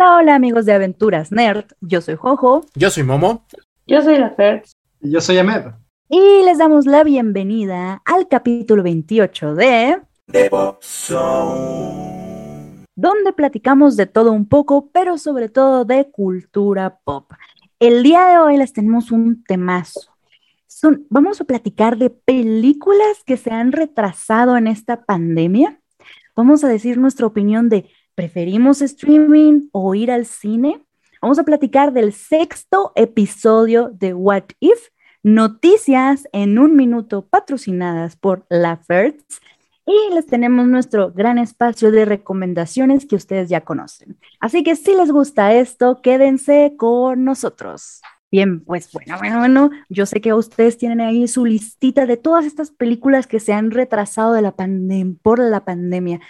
Hola, hola amigos de Aventuras Nerd, yo soy Jojo. Yo soy Momo. Yo soy la Fertz. Y yo soy Ahmed. Y les damos la bienvenida al capítulo 28 de... The Pop Zone. donde platicamos de todo un poco, pero sobre todo de cultura pop. El día de hoy les tenemos un temazo. Son, vamos a platicar de películas que se han retrasado en esta pandemia. Vamos a decir nuestra opinión de ¿preferimos streaming o ir al cine? Vamos a platicar del sexto episodio de What If, noticias en un minuto patrocinadas por La Fertz y les tenemos nuestro gran espacio de recomendaciones que ustedes ya conocen. Así que si les gusta esto, quédense con nosotros. Bien, pues bueno, bueno, bueno, yo sé que ustedes tienen ahí su listita de todas estas películas que se han retrasado de la por la pandemia.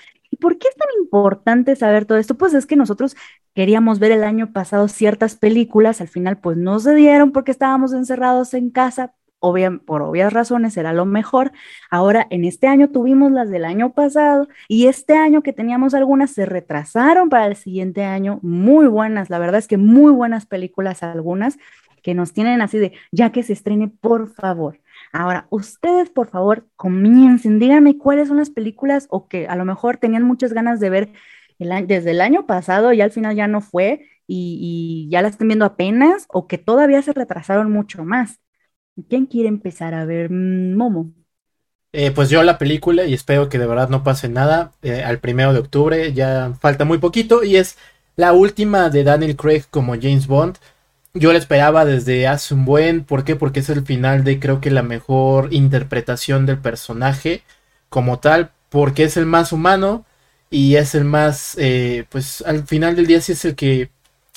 ¿Y por qué es tan importante saber todo esto? Pues es que nosotros queríamos ver el año pasado ciertas películas, al final pues no se dieron porque estábamos encerrados en casa, obvia, por obvias razones era lo mejor. Ahora, en este año tuvimos las del año pasado y este año que teníamos algunas se retrasaron para el siguiente año, muy buenas, la verdad es que muy buenas películas algunas que nos tienen así de, ya que se estrene, por favor. Ahora, ustedes, por favor, comiencen, díganme cuáles son las películas o que a lo mejor tenían muchas ganas de ver el, desde el año pasado y al final ya no fue y, ya las están viendo apenas o que todavía se retrasaron mucho más. ¿Quién quiere empezar a ver? Mm, Momo. Eh, pues yo la película y espero que de verdad no pase nada eh, al primero de octubre, ya falta muy poquito y es la última de Daniel Craig como James Bond. Yo la esperaba desde hace un buen, ¿por qué? Porque es el final de creo que la mejor interpretación del personaje como tal, porque es el más humano y es el más, eh, pues al final del día sí es el que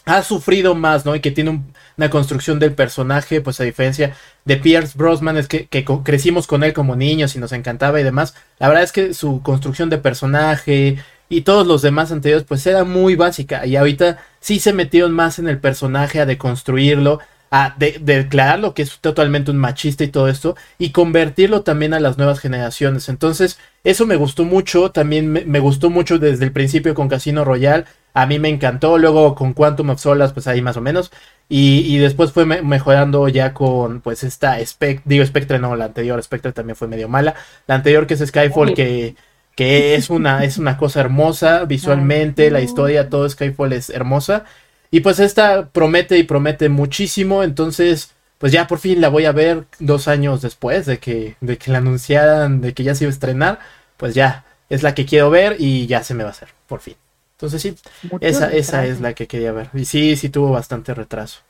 ha sufrido más, ¿no? Y que tiene un, una construcción del personaje, pues a diferencia de Pierce Brosnan, es que, crecimos con él como niños y nos encantaba y demás. La verdad es que su construcción de personaje y todos los demás anteriores, pues era muy básica. Y ahorita sí se metieron más en el personaje a deconstruirlo, a de, declararlo que es totalmente un machista y todo esto, y convertirlo también a las nuevas generaciones. Entonces, eso me gustó mucho, también me, me gustó mucho desde el principio con Casino Royale, a mí me encantó, luego con Quantum of Solas, pues ahí más o menos, y, y después fue me mejorando ya con, pues esta, Spec digo Spectre, no, la anterior, Spectre también fue medio mala, la anterior que es Skyfall, que, que es una, es una cosa hermosa visualmente, la historia, todo Skyfall es hermosa, y pues esta promete y promete muchísimo, entonces pues ya por fin la voy a ver dos años después de que, de que la anunciaran, de que ya se iba a estrenar, pues ya es la que quiero ver y ya se me va a hacer, por fin. Entonces sí, Mucho esa, esa es la que quería ver. Y sí, sí tuvo bastante retraso.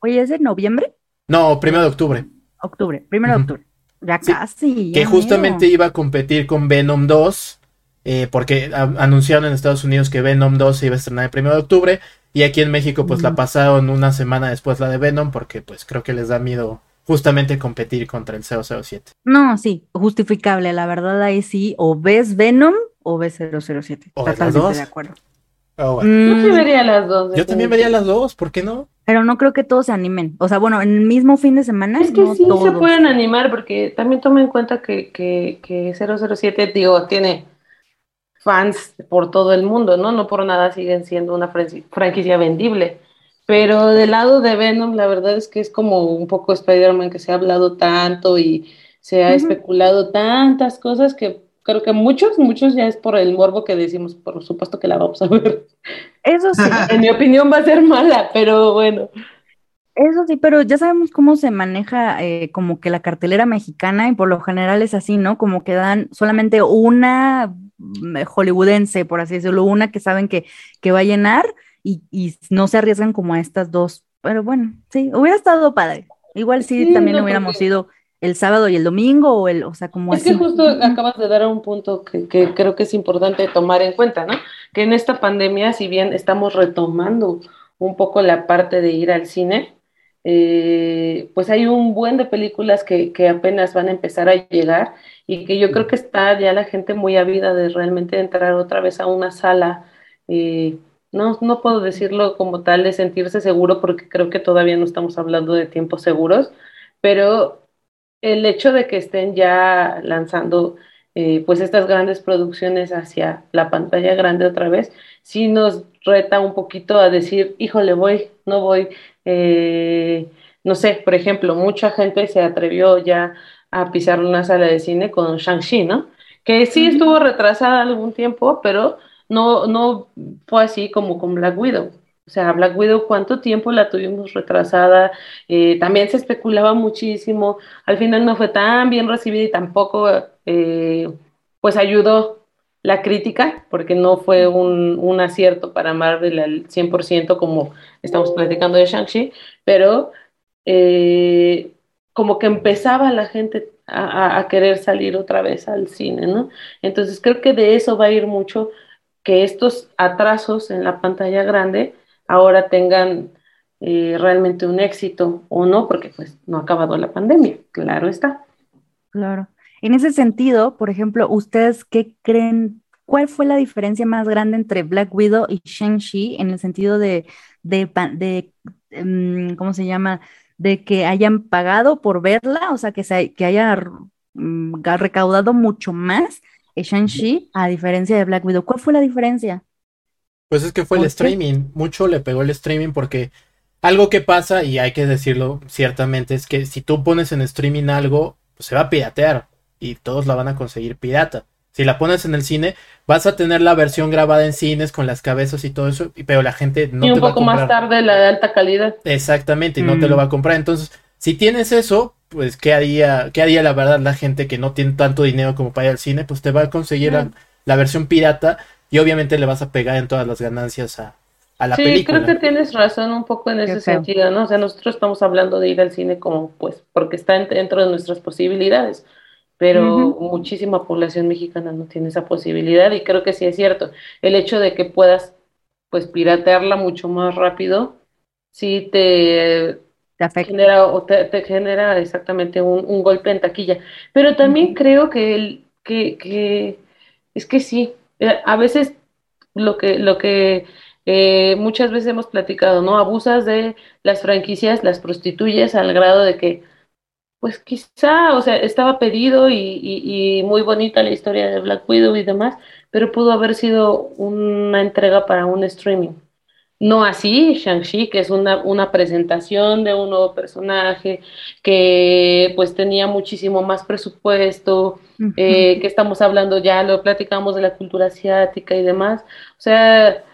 Oye, ¿es de noviembre? No, primero de octubre. Octubre, primero de octubre. Ya Sí, casi. Que justamente mero. iba a competir con Venom 2. eh, porque a- anunciaron en Estados Unidos que Venom 2 se iba a estrenar el primero de octubre. Y aquí en México, pues la Mm. pasaron una semana después la de Venom. Porque pues creo que les da miedo justamente competir contra el 007. No, sí, justificable, la verdad ahí sí, o ves Venom o ves 007. O las Totalmente dos. de acuerdo. Oh, bueno. Yo sí Mm, vería las dos. Yo también vería las dos, ¿por qué no? Pero no creo que todos se animen. O sea, bueno, en el mismo fin de semana, Es que no sí se todos. pueden animar porque también toma en cuenta que, que, que 007, digo, tiene fans por todo el mundo, ¿no? No por nada siguen siendo una franqui- franquicia vendible. Pero del lado de Venom, la verdad es que es como un poco Spider-Man que se ha hablado tanto y se ha Ujú. especulado tantas cosas que creo que muchos, muchos ya es por el morbo que decimos, por supuesto que la vamos a ver. Eso sí, En mi opinión va a ser mala, pero bueno. eso sí, pero ya sabemos cómo se maneja eh, como que la cartelera mexicana y por lo general es así, ¿no? Como que dan solamente una mm, hollywoodense, por así decirlo, una que saben que, que va a llenar y, y no se arriesgan como a estas dos. Pero bueno, sí, hubiera estado padre. Igual sí, Sí, también no, hubiéramos porque- ido el sábado y el domingo o el, o sea, como Es así. que justo acabas de dar un punto que, que creo que es importante tomar en cuenta, ¿no? Que en esta pandemia, si bien estamos retomando un poco la parte de ir al cine, eh, pues hay un buen de películas que, que apenas van a empezar a llegar y que yo creo que está ya la gente muy ávida de realmente entrar otra vez a una sala. eh, no, no puedo decirlo como tal de sentirse seguro porque creo que todavía no estamos hablando de tiempos seguros, pero el hecho de que estén ya lanzando eh, pues estas grandes producciones hacia la pantalla grande otra vez, sí nos reta un poquito a decir, híjole, voy, no voy. Eh, no sé, por ejemplo, mucha gente se atrevió ya a pisar una sala de cine con Shang-Chi, ¿no? Que sí estuvo retrasada algún tiempo, pero no, no fue así como con Black Widow. O sea, Black Widow, ¿cuánto tiempo la tuvimos retrasada? Eh, también se especulaba muchísimo. Al final no fue tan bien recibida y tampoco, eh, pues, ayudó la crítica, porque no fue un, un acierto para Marvel al 100% como estamos platicando de Shang-Chi, pero eh, como que empezaba la gente a, a, querer salir otra vez al cine, ¿no? Entonces creo que de eso va a ir mucho que estos atrasos en la pantalla grande ahora tengan eh, realmente un éxito o no, porque pues no ha acabado la pandemia, claro está. Claro. En ese sentido, por ejemplo, ¿ustedes qué creen? ¿Cuál fue la diferencia más grande entre Black Widow y Shang-Chi en el sentido de, de, de, um, ¿cómo se llama? De que hayan pagado por verla, o sea, que, se, que haya um, recaudado mucho más Shang-Chi a diferencia de Black Widow. ¿Cuál fue la diferencia? Pues es que fue el streaming, mucho le pegó el streaming porque algo que pasa, y hay que decirlo ciertamente, es que si tú pones en streaming algo, pues se va a piratear y todos la van a conseguir pirata. Si la pones en el cine, vas a tener la versión grabada en cines con las cabezas y todo eso, pero la gente no y te un va a poco comprar. más tarde la de alta calidad. Exactamente, y no Mm. te lo va a comprar. Entonces, si tienes eso, pues, ¿qué haría, qué haría la verdad la gente que no tiene tanto dinero como para ir al cine? Pues te va a conseguir la, Mm. la versión pirata y obviamente le vas a pegar en todas las ganancias a, a la sí, película. creo que tienes razón un poco en ese sentido, ¿no? O sea, nosotros estamos hablando de ir al cine como, pues, porque está en- dentro de nuestras posibilidades, pero muchísima población mexicana no tiene esa posibilidad y creo que sí es cierto. El hecho de que puedas, pues, piratearla mucho más rápido, sí te Te genera o te, te genera exactamente un, un golpe en taquilla. Pero también creo que, el, que, que es que sí, a veces lo que, lo que eh, muchas veces hemos platicado, ¿no? Abusas de las franquicias, las prostituyes al grado de que, pues quizá, o sea, estaba pedido y, y, y muy bonita la historia de Black Widow y demás, pero pudo haber sido una entrega para un streaming. No así, Shang-Chi, que es una, una presentación de un nuevo personaje, que pues tenía muchísimo más presupuesto, eh, que estamos hablando ya, lo platicamos de la cultura asiática y demás. O sea,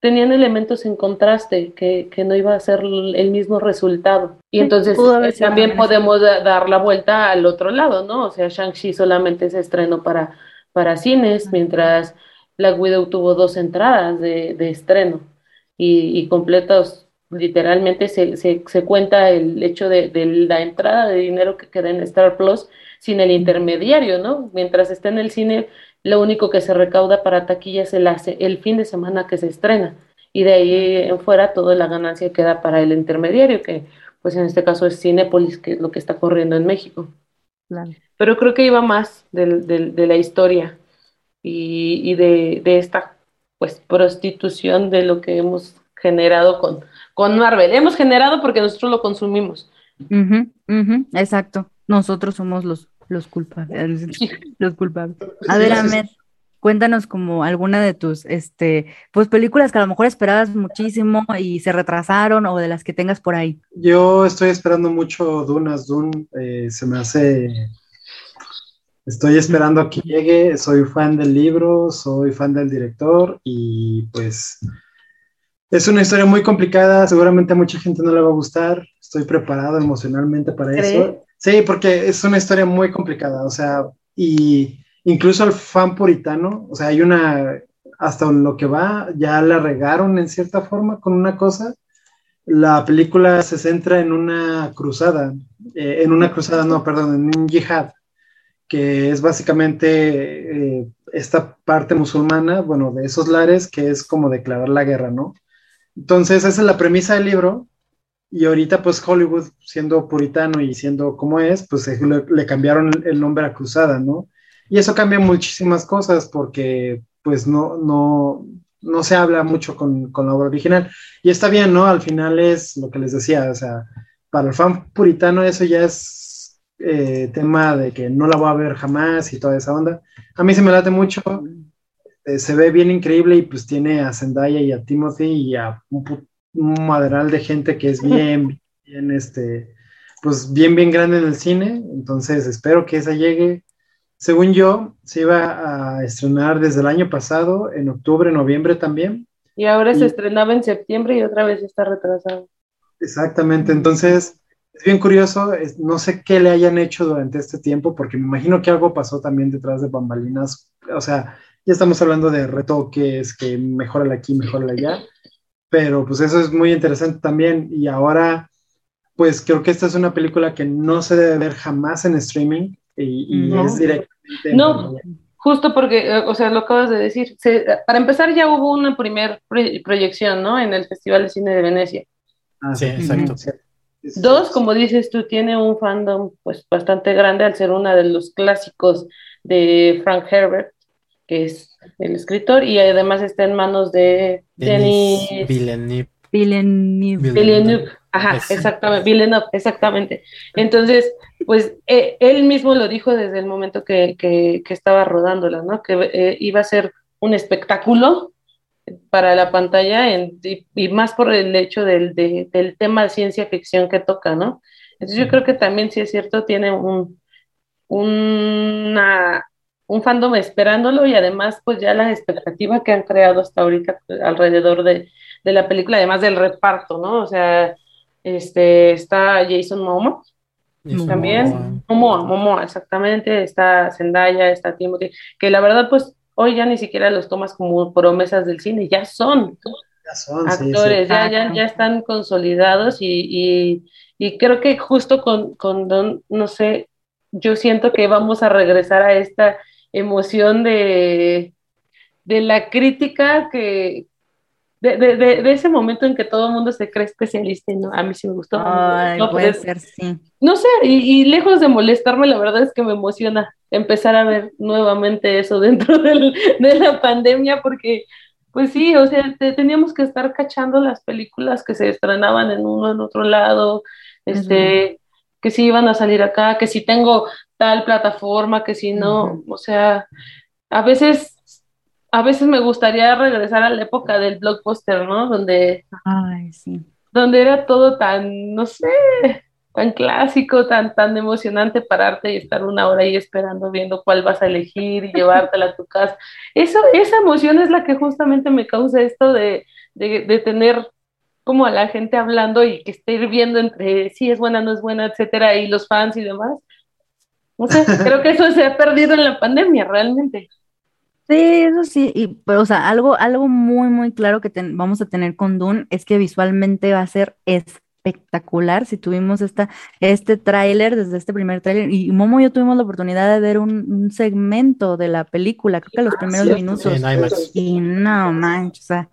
tenían elementos en contraste que, que no iba a ser el mismo resultado. Y entonces eh, también podemos da- dar la vuelta al otro lado, ¿no? O sea, Shang-Chi solamente se estrenó para, para cines, mientras Black Widow tuvo dos entradas de, de estreno y, y completos, literalmente se, se, se cuenta el hecho de, de la entrada de dinero que queda en Star Plus sin el intermediario, ¿no? Mientras está en el cine, lo único que se recauda para taquilla es el, hace- el fin de semana que se estrena y de ahí en fuera toda la ganancia queda para el intermediario, que pues en este caso es Cinépolis, que es lo que está corriendo en México. Claro. Pero creo que iba más del, del- de la historia y, y de, de esta pues prostitución de lo que hemos generado con, con Marvel. Hemos generado porque nosotros lo consumimos. Exacto. Nosotros somos los, los culpables. Los culpables. A ver, Ahmed, cuéntanos como alguna de tus este, pues películas que a lo mejor esperabas muchísimo y se retrasaron o de las que tengas por ahí. Yo estoy esperando mucho Dunas, Dune, eh, se me hace... Estoy esperando a que llegue, soy fan del libro, soy fan del director y pues es una historia muy complicada, seguramente a mucha gente no le va a gustar, estoy preparado emocionalmente para ¿Crees? eso. Sí, porque es una historia muy complicada, o sea, y incluso al fan puritano, o sea, hay una, hasta lo que va, ya la regaron en cierta forma con una cosa. La película se centra en una cruzada, eh, en una cruzada, no, perdón, en un yihad, que es básicamente eh, esta parte musulmana, bueno, de esos lares, que es como declarar la guerra, ¿no? Entonces, esa es la premisa del libro. Y ahorita, pues Hollywood, siendo puritano y siendo como es, pues eh, le, le cambiaron el nombre a Cruzada, ¿no? Y eso cambia muchísimas cosas porque, pues, no, no, no se habla mucho con, con la obra original. Y está bien, ¿no? Al final es lo que les decía, o sea, para el fan puritano eso ya es eh, tema de que no la voy a ver jamás y toda esa onda. A mí se me late mucho. eh, se ve bien increíble y pues tiene a Zendaya y a Timothy y a un, madral de gente que es bien, bien, este, pues bien, bien grande en el cine. Entonces espero que esa llegue. Según yo, se iba a estrenar desde el año pasado, en octubre, noviembre también. Y ahora se estrenaba en septiembre y otra vez está retrasado. Exactamente, entonces es bien curioso, es- no sé qué le hayan hecho durante este tiempo, porque me imagino que algo pasó también detrás de bambalinas, o sea, ya estamos hablando de retoques, que mejórala aquí, mejórala allá, pero pues eso es muy interesante también, y ahora, pues creo que esta es una película que no se debe ver jamás en streaming, y, y No. es directamente... en No. Justo porque, eh, o sea, lo acabas de decir. Se- para empezar, ya hubo una primer proy- proyección, ¿no? En el Festival de Cine de Venecia. Ah, Sí, exacto. Dos, como dices tú, tiene un fandom pues bastante grande al ser una de los clásicos de Frank Herbert, que es el escritor, y además está en manos de Denis Denis Villeneuve. Villeneuve. Villeneuve. Ajá, Es- exactamente, Villeneuve, exactamente. Entonces, pues eh, él mismo lo dijo desde el momento que, que, que estaba rodándola, ¿no? Que eh, iba a ser un espectáculo para la pantalla en- y, y más por el hecho del, de- del tema de ciencia ficción que toca, ¿no? Entonces yo creo que también, si es cierto, tiene un, una, un fandom esperándolo y además pues ya la expectativa que han creado hasta ahorita pues, alrededor de, de la película, además del reparto, ¿no? O sea, este, está Jason Momoa también, Momoa, Momoa, exactamente, está Zendaya, está Timothy, que la verdad pues hoy ya ni siquiera los tomas como promesas del cine, ya son Ya son, sí, sí. actores, ya, ya, ya están consolidados y, y, y creo que justo con, con Don, no sé, yo siento que vamos a regresar a esta emoción de, de la crítica que, de, de, de, de ese momento en que todo el mundo se cree especialista y no, a mí sí me gustó. no Ay, gustó, puede pero es- ser, sí. no sé, y, y lejos de molestarme, la verdad es que me emociona empezar a ver nuevamente eso dentro del- de la pandemia, porque, pues sí, o sea, te- teníamos que estar cachando las películas que se estrenaban en uno, en otro lado, este, que si iban a salir acá, que si tengo tal plataforma, que si no, o sea, a veces, a veces me gustaría regresar a la época del blockbuster, ¿no? Donde Ay, sí. donde era todo tan, no sé, tan clásico, tan, tan emocionante pararte y estar una hora ahí esperando, viendo cuál vas a elegir y llevártela a tu casa. Eso, esa emoción es la que justamente me causa esto de, de, de tener como a la gente hablando y que esté hirviendo entre si es buena, no es buena, etcétera, y los fans y demás. No sé, creo que eso se ha perdido en la pandemia, realmente. Sí, eso sí, y, pero, o sea, algo, algo muy, muy claro que ten- vamos a tener con Dune es que visualmente va a ser espectacular. Si tuvimos esta, este tráiler, desde este primer tráiler, y Momo y yo tuvimos la oportunidad de ver un, un segmento de la película, creo que los primeros Cierto. minutos, Sí, en IMAX. y no manches, o sea,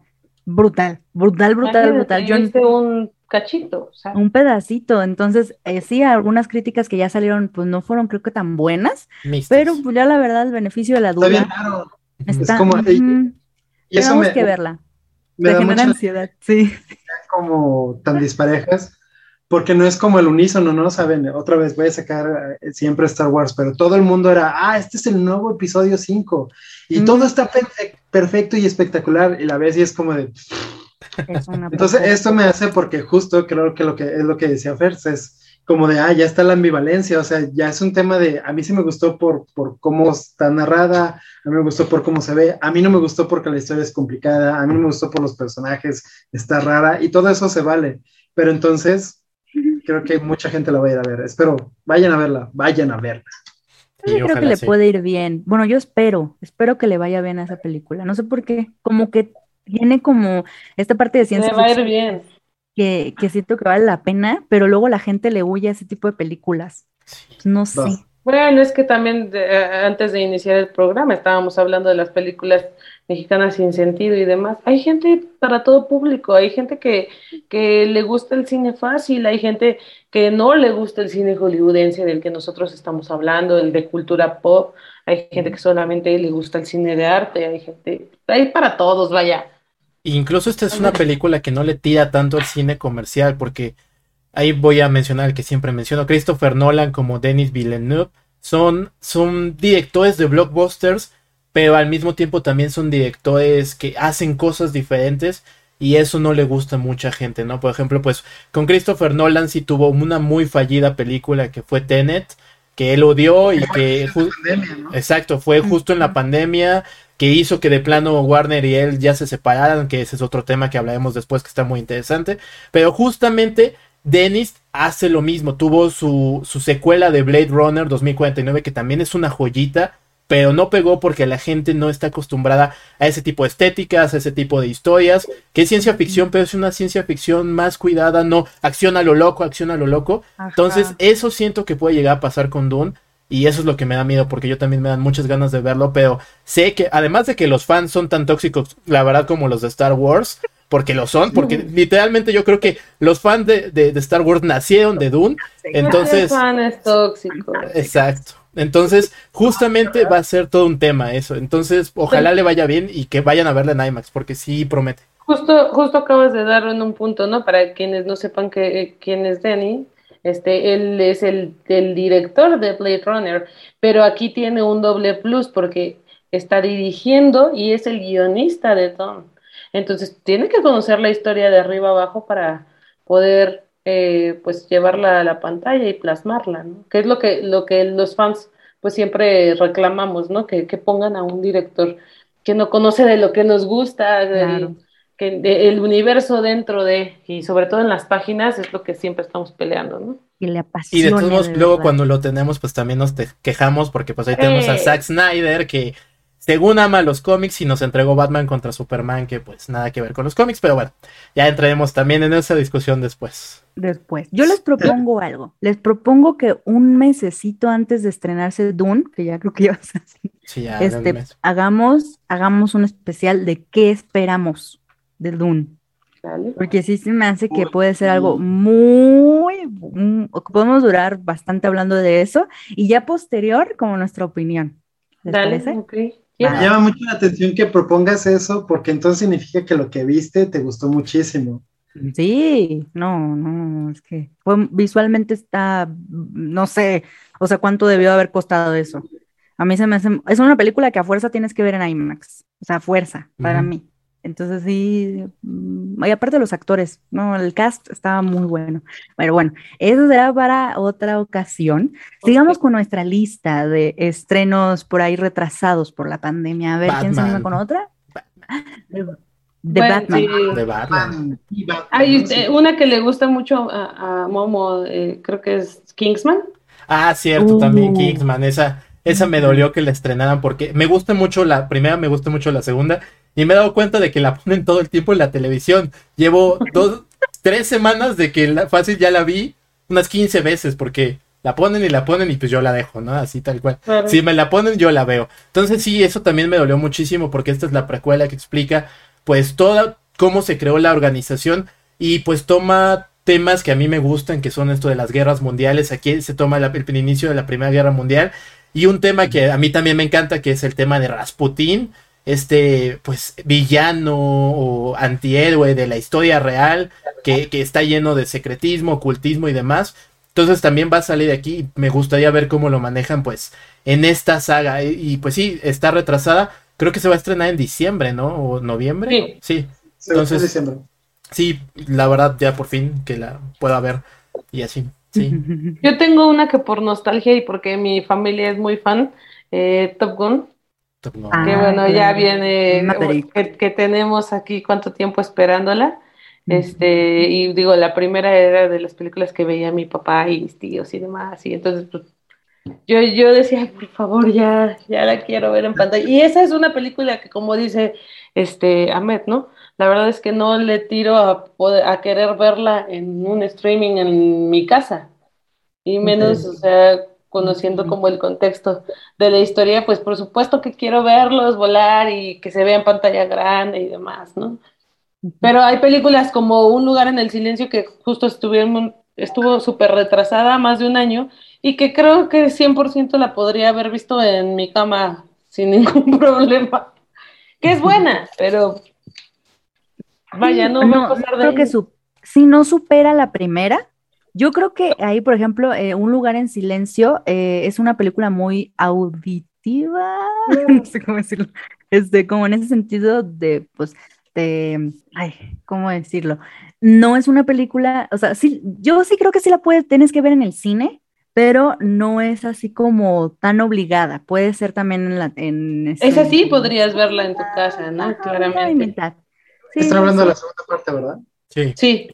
brutal, brutal, brutal, brutal. Yo, viste un cachito, o sea, un pedacito, entonces, eh, sí, algunas críticas que ya salieron, pues no fueron, creo que tan buenas, pero pues ya la verdad, el beneficio de la Está bien duda raro. Está, como- y- ujú, Y eso tenemos me, que verla. me Te da genera mucha ansiedad, sí. como tan disparejas, porque no es como el unísono, ¿no? Saben, otra vez voy a sacar eh, siempre Star Wars, pero todo el mundo era, ah, este es el nuevo episodio 5, y Mm. todo está perfe- perfecto y espectacular, y la ves y es como de... Es una Entonces, esto me hace porque justo creo que lo que es lo que decía Fers, es como de, ah, ya está la ambivalencia, o sea, ya es un tema de, a mí sí me gustó por, por cómo está narrada, a mí me gustó por cómo se ve, a mí no me gustó porque la historia es complicada, a mí no me gustó por los personajes, está rara, y todo eso se vale, pero entonces creo que mucha gente la va a ir a ver, espero, vayan a verla, vayan a verla. Sí, Yo creo que le sí. puede ir bien. Bueno, yo espero, espero que le vaya bien a esa película. No sé por qué, como que tiene como esta parte de le ciencia va a ir bien. Que, que siento que vale la pena, pero luego la gente le huye a ese tipo de películas. No sé. Bueno, es que también de- eh, antes de iniciar el programa estábamos hablando de las películas mexicanas sin sentido y demás. Hay gente para todo público, hay gente que, que le gusta el cine fácil, hay gente que no le gusta el cine hollywoodense del que nosotros estamos hablando, el de cultura pop, hay gente que solamente le gusta el cine de arte, hay gente, hay para todos, vaya. Incluso esta es una película que no le tira tanto al cine comercial, porque ahí voy a mencionar el que siempre menciono, Christopher Nolan como Denis Villeneuve, son, son directores de blockbusters pero al mismo tiempo también son directores que hacen cosas diferentes y eso no le gusta a mucha gente, ¿no? Por ejemplo, pues con Christopher Nolan sí tuvo una muy fallida película que fue Tenet, que él odió y que... Pandemia, ¿no? Exacto, fue justo en la pandemia que hizo que de plano Warner y él ya se separaran, que ese es otro tema que hablaremos después que está muy interesante, pero justamente Dennis hace lo mismo, tuvo su, su secuela de Blade Runner 2049 que también es una joyita, pero no pegó porque la gente no está acostumbrada a ese tipo de estéticas, a ese tipo de historias, que es ciencia ficción, pero es una ciencia ficción más cuidada, no acción a lo loco, acción a lo loco. Ajá. Entonces, eso siento que puede llegar a pasar con Dune. Y eso es lo que me da miedo, porque yo también me dan muchas ganas de verlo, pero sé que, además de que los fans son tan tóxicos, la verdad, como los de Star Wars, porque lo son, porque literalmente yo creo que los fans de, de- de Star Wars nacieron de Dune, entonces... fan es tóxico. Exacto. Entonces, justamente va a ser todo un tema eso. Entonces, ojalá le vaya bien y que vayan a verla en IMAX, porque sí promete. Justo, justo acabas de dar en un punto, ¿no? Para quienes no sepan que, eh, quién es Danny, este, él es el, director de Blade Runner, pero aquí tiene un doble plus porque está dirigiendo y es el guionista de Tom. Entonces, tiene que conocer la historia de arriba abajo para poder, eh, pues, llevarla a la pantalla y plasmarla, ¿no? Que es lo que, lo que los fans, pues, siempre reclamamos, ¿no? Que, que pongan a un director que no conoce de lo que nos gusta, Claro. Que de- el universo dentro de, y sobre todo en las páginas, es lo que siempre estamos peleando, ¿no? Y le Y apasiona. de todos modos, luego verdad. cuando lo tenemos, pues también nos te- quejamos, porque pues ahí tenemos a Eh. Zack Snyder, que según ama los cómics y nos entregó Batman contra Superman, que pues nada que ver con los cómics, pero bueno, ya entraremos también en esa discusión después. Después. Yo les propongo algo. Les propongo que un mesecito antes de estrenarse Dune, que ya creo que ya va a Sí, ya un este, hagamos, hagamos un especial de qué esperamos de Dune. ¿Vale? Porque sí se me hace que puede ser algo muy, mm, podemos durar bastante hablando de eso y ya posterior como nuestra opinión. ¿Les Dale, parece? Yeah. Llama mucho la atención que propongas eso, porque entonces significa que lo que viste te gustó muchísimo. Sí, no, no, es que fue- visualmente está, no sé, o sea, cuánto debió haber costado eso. A mí se me hace, es una película que a fuerza tienes que ver en IMAX, o sea, a fuerza, para mí. Entonces sí, mm, y aparte los actores, no, el cast estaba muy bueno. Pero bueno, eso será para otra ocasión. Sigamos con nuestra lista de estrenos por ahí retrasados por la pandemia. A ver, ¿quién se anima con otra? De, de Bueno, Batman. sí. De Batman. Y Batman, Hay eh, una que le gusta mucho a, a Momo, eh, creo que es Kingsman. Ah, cierto, también Uh. Kingsman, esa, esa me dolió que la estrenaran porque me gusta mucho la primera, me gusta mucho la segunda y me he dado cuenta de que la ponen todo el tiempo en la televisión. Llevo dos, tres semanas de que la, fácil ya la vi unas 15 veces porque la ponen y la ponen y pues yo la dejo, ¿no? Así tal cual. Claro. Si me la ponen, yo la veo. Entonces sí, eso también me dolió muchísimo porque esta es la precuela que explica pues toda cómo se creó la organización y pues toma temas que a mí me gustan, que son esto de las guerras mundiales. Aquí se toma la- el inicio de la Primera Guerra Mundial y un tema que a mí también me encanta, que es el tema de Rasputín, este pues villano o antihéroe de la historia real, que, que está lleno de secretismo, ocultismo y demás. Entonces también va a salir de aquí y me gustaría ver cómo lo manejan pues en esta saga. Y, y, pues sí, está retrasada. Creo que se va a estrenar en diciembre, ¿no? O noviembre. Sí. Sí, entonces- diciembre. sí, la verdad ya por fin que la pueda ver y así. Sí. Yo tengo una que por nostalgia y porque mi familia es muy fan, eh, Top Gun, Ah, que bueno, ya viene, que, que tenemos aquí cuánto tiempo esperándola. Este, y digo, la primera era de las películas que veía mi papá y mis tíos y demás, y entonces pues, yo, yo decía, "Ay, por favor, ya, ya la quiero ver en pantalla. Y esa es una película que, como dice este Ahmed, ¿no? La verdad es que no le tiro a, poder- a querer verla en un streaming en mi casa, y menos, o sea, conociendo como el contexto de la historia, pues por supuesto que quiero verlos volar y que se vea en pantalla grande y demás, ¿no? Pero hay películas como Un lugar en el silencio que justo estuvieron, estuvo súper retrasada, más de un año, y que creo que 100% la podría haber visto en mi cama sin ningún problema. Que es buena, pero vaya, no, va a pasar de creo que su- si no supera la primera, yo creo que ahí, por ejemplo, eh, Un lugar en silencio eh, es una película muy audi- negativa, no sé cómo decirlo, este, como en ese sentido de, pues, de, ay, ¿cómo decirlo? No es una película, o sea, sí, yo sí creo que sí la puedes, tienes que ver en el cine, pero no es así como tan obligada, puede ser también en la, en... Es este- así, podrías verla en tu casa, ¿no? Claramente. Sí, Están hablando sí. de la segunda parte, ¿verdad? Sí. Sí.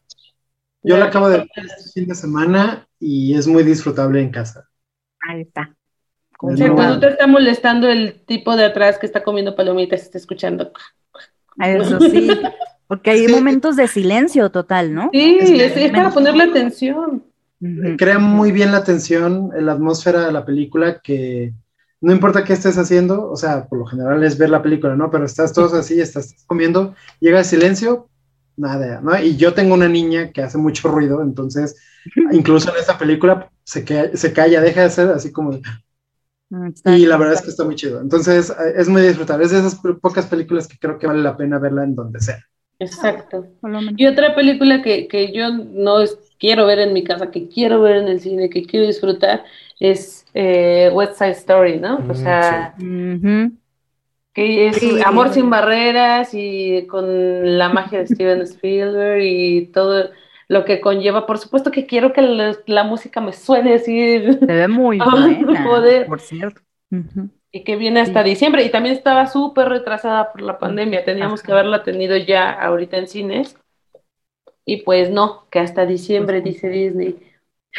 Yo la acabo de ver este fin de semana y es muy disfrutable en casa. Ahí está. Pues no te está molestando el tipo de atrás que está comiendo palomitas y está escuchando. Eso sí, porque hay Sí. momentos de silencio total, ¿no? Sí, Es que- es, es para ponerle atención. Crea muy bien la tensión, la atmósfera de la película que no importa qué estés haciendo, o sea, por lo general es ver la película, ¿no? Pero estás todos así, estás comiendo, llega el silencio, nada, ¿no? Y yo tengo una niña que hace mucho ruido, entonces, incluso en esta película se, que- se calla, deja de hacer así como... Está Y la verdad es que está muy chido. Entonces, es muy disfrutable. Es de esas po- pocas películas que creo que vale la pena verla en donde sea. Exacto. Menos. Y otra película que, que yo no es- quiero ver en mi casa, que quiero ver en el cine, que quiero disfrutar, es eh, West Side Story, ¿no? Mm, O sea, Ujú. Que es Sí. amor sin barreras y con la magia de Steven Spielberg y todo lo que conlleva. Por supuesto que quiero que la, la música me suene así Se ve muy buena, por cierto. Y que viene hasta Sí. diciembre. Y también estaba súper retrasada por la pandemia. Teníamos Ajá. que haberla tenido ya ahorita en cines. Y pues no, que hasta diciembre, Pues dice Disney.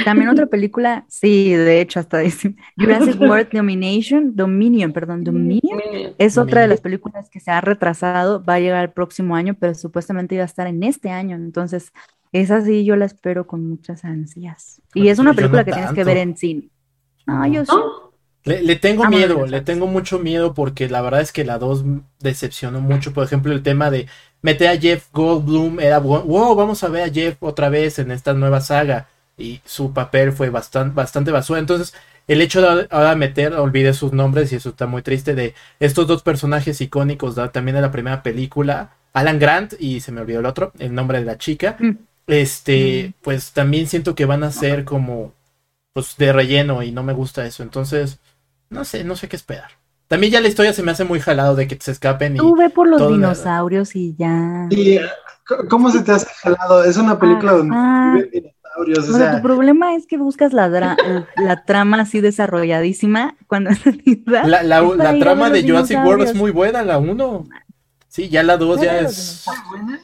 También otra película, sí, de hecho, hasta dice Jurassic World Domination, Dominion, perdón, Dominion. Minion. Es otra de Dominion. las películas que se ha retrasado, va a llegar el próximo año, pero supuestamente iba a estar en este año. Entonces, esa sí yo la espero con muchas ansias. Y Pues es una película no que tienes que ver en cine. No, yo sí. Le, le tengo miedo, le tengo mucho miedo porque la verdad es que la 2 decepcionó mucho. Por ejemplo, el tema de meter a Jeff Goldblum era wow, vamos a ver a Jeff otra vez en esta nueva saga. Y su papel fue bastante, bastante basura. Entonces, el hecho de ahora meter, olvidé sus nombres y eso está muy triste, de estos dos personajes icónicos también de la primera película, Alan Grant y se me olvidó el otro, el nombre de la chica. Mm. Este, pues también siento que van a ser como, pues de relleno y no me gusta eso. Entonces, no sé, no sé qué esperar. También ya la historia se me hace muy jalado de que se escapen y Tú ve por los la- dinosaurios y ya. Y, ¿Cómo se te hace jalado? Es una película donde Ah. Dinosaurios, o O sea, sea, tu problema es que buscas la, dra- la trama así desarrolladísima cuando la, la- trama de Jurassic World es muy buena, la 1. Sí, ya la 2 ya es... buena.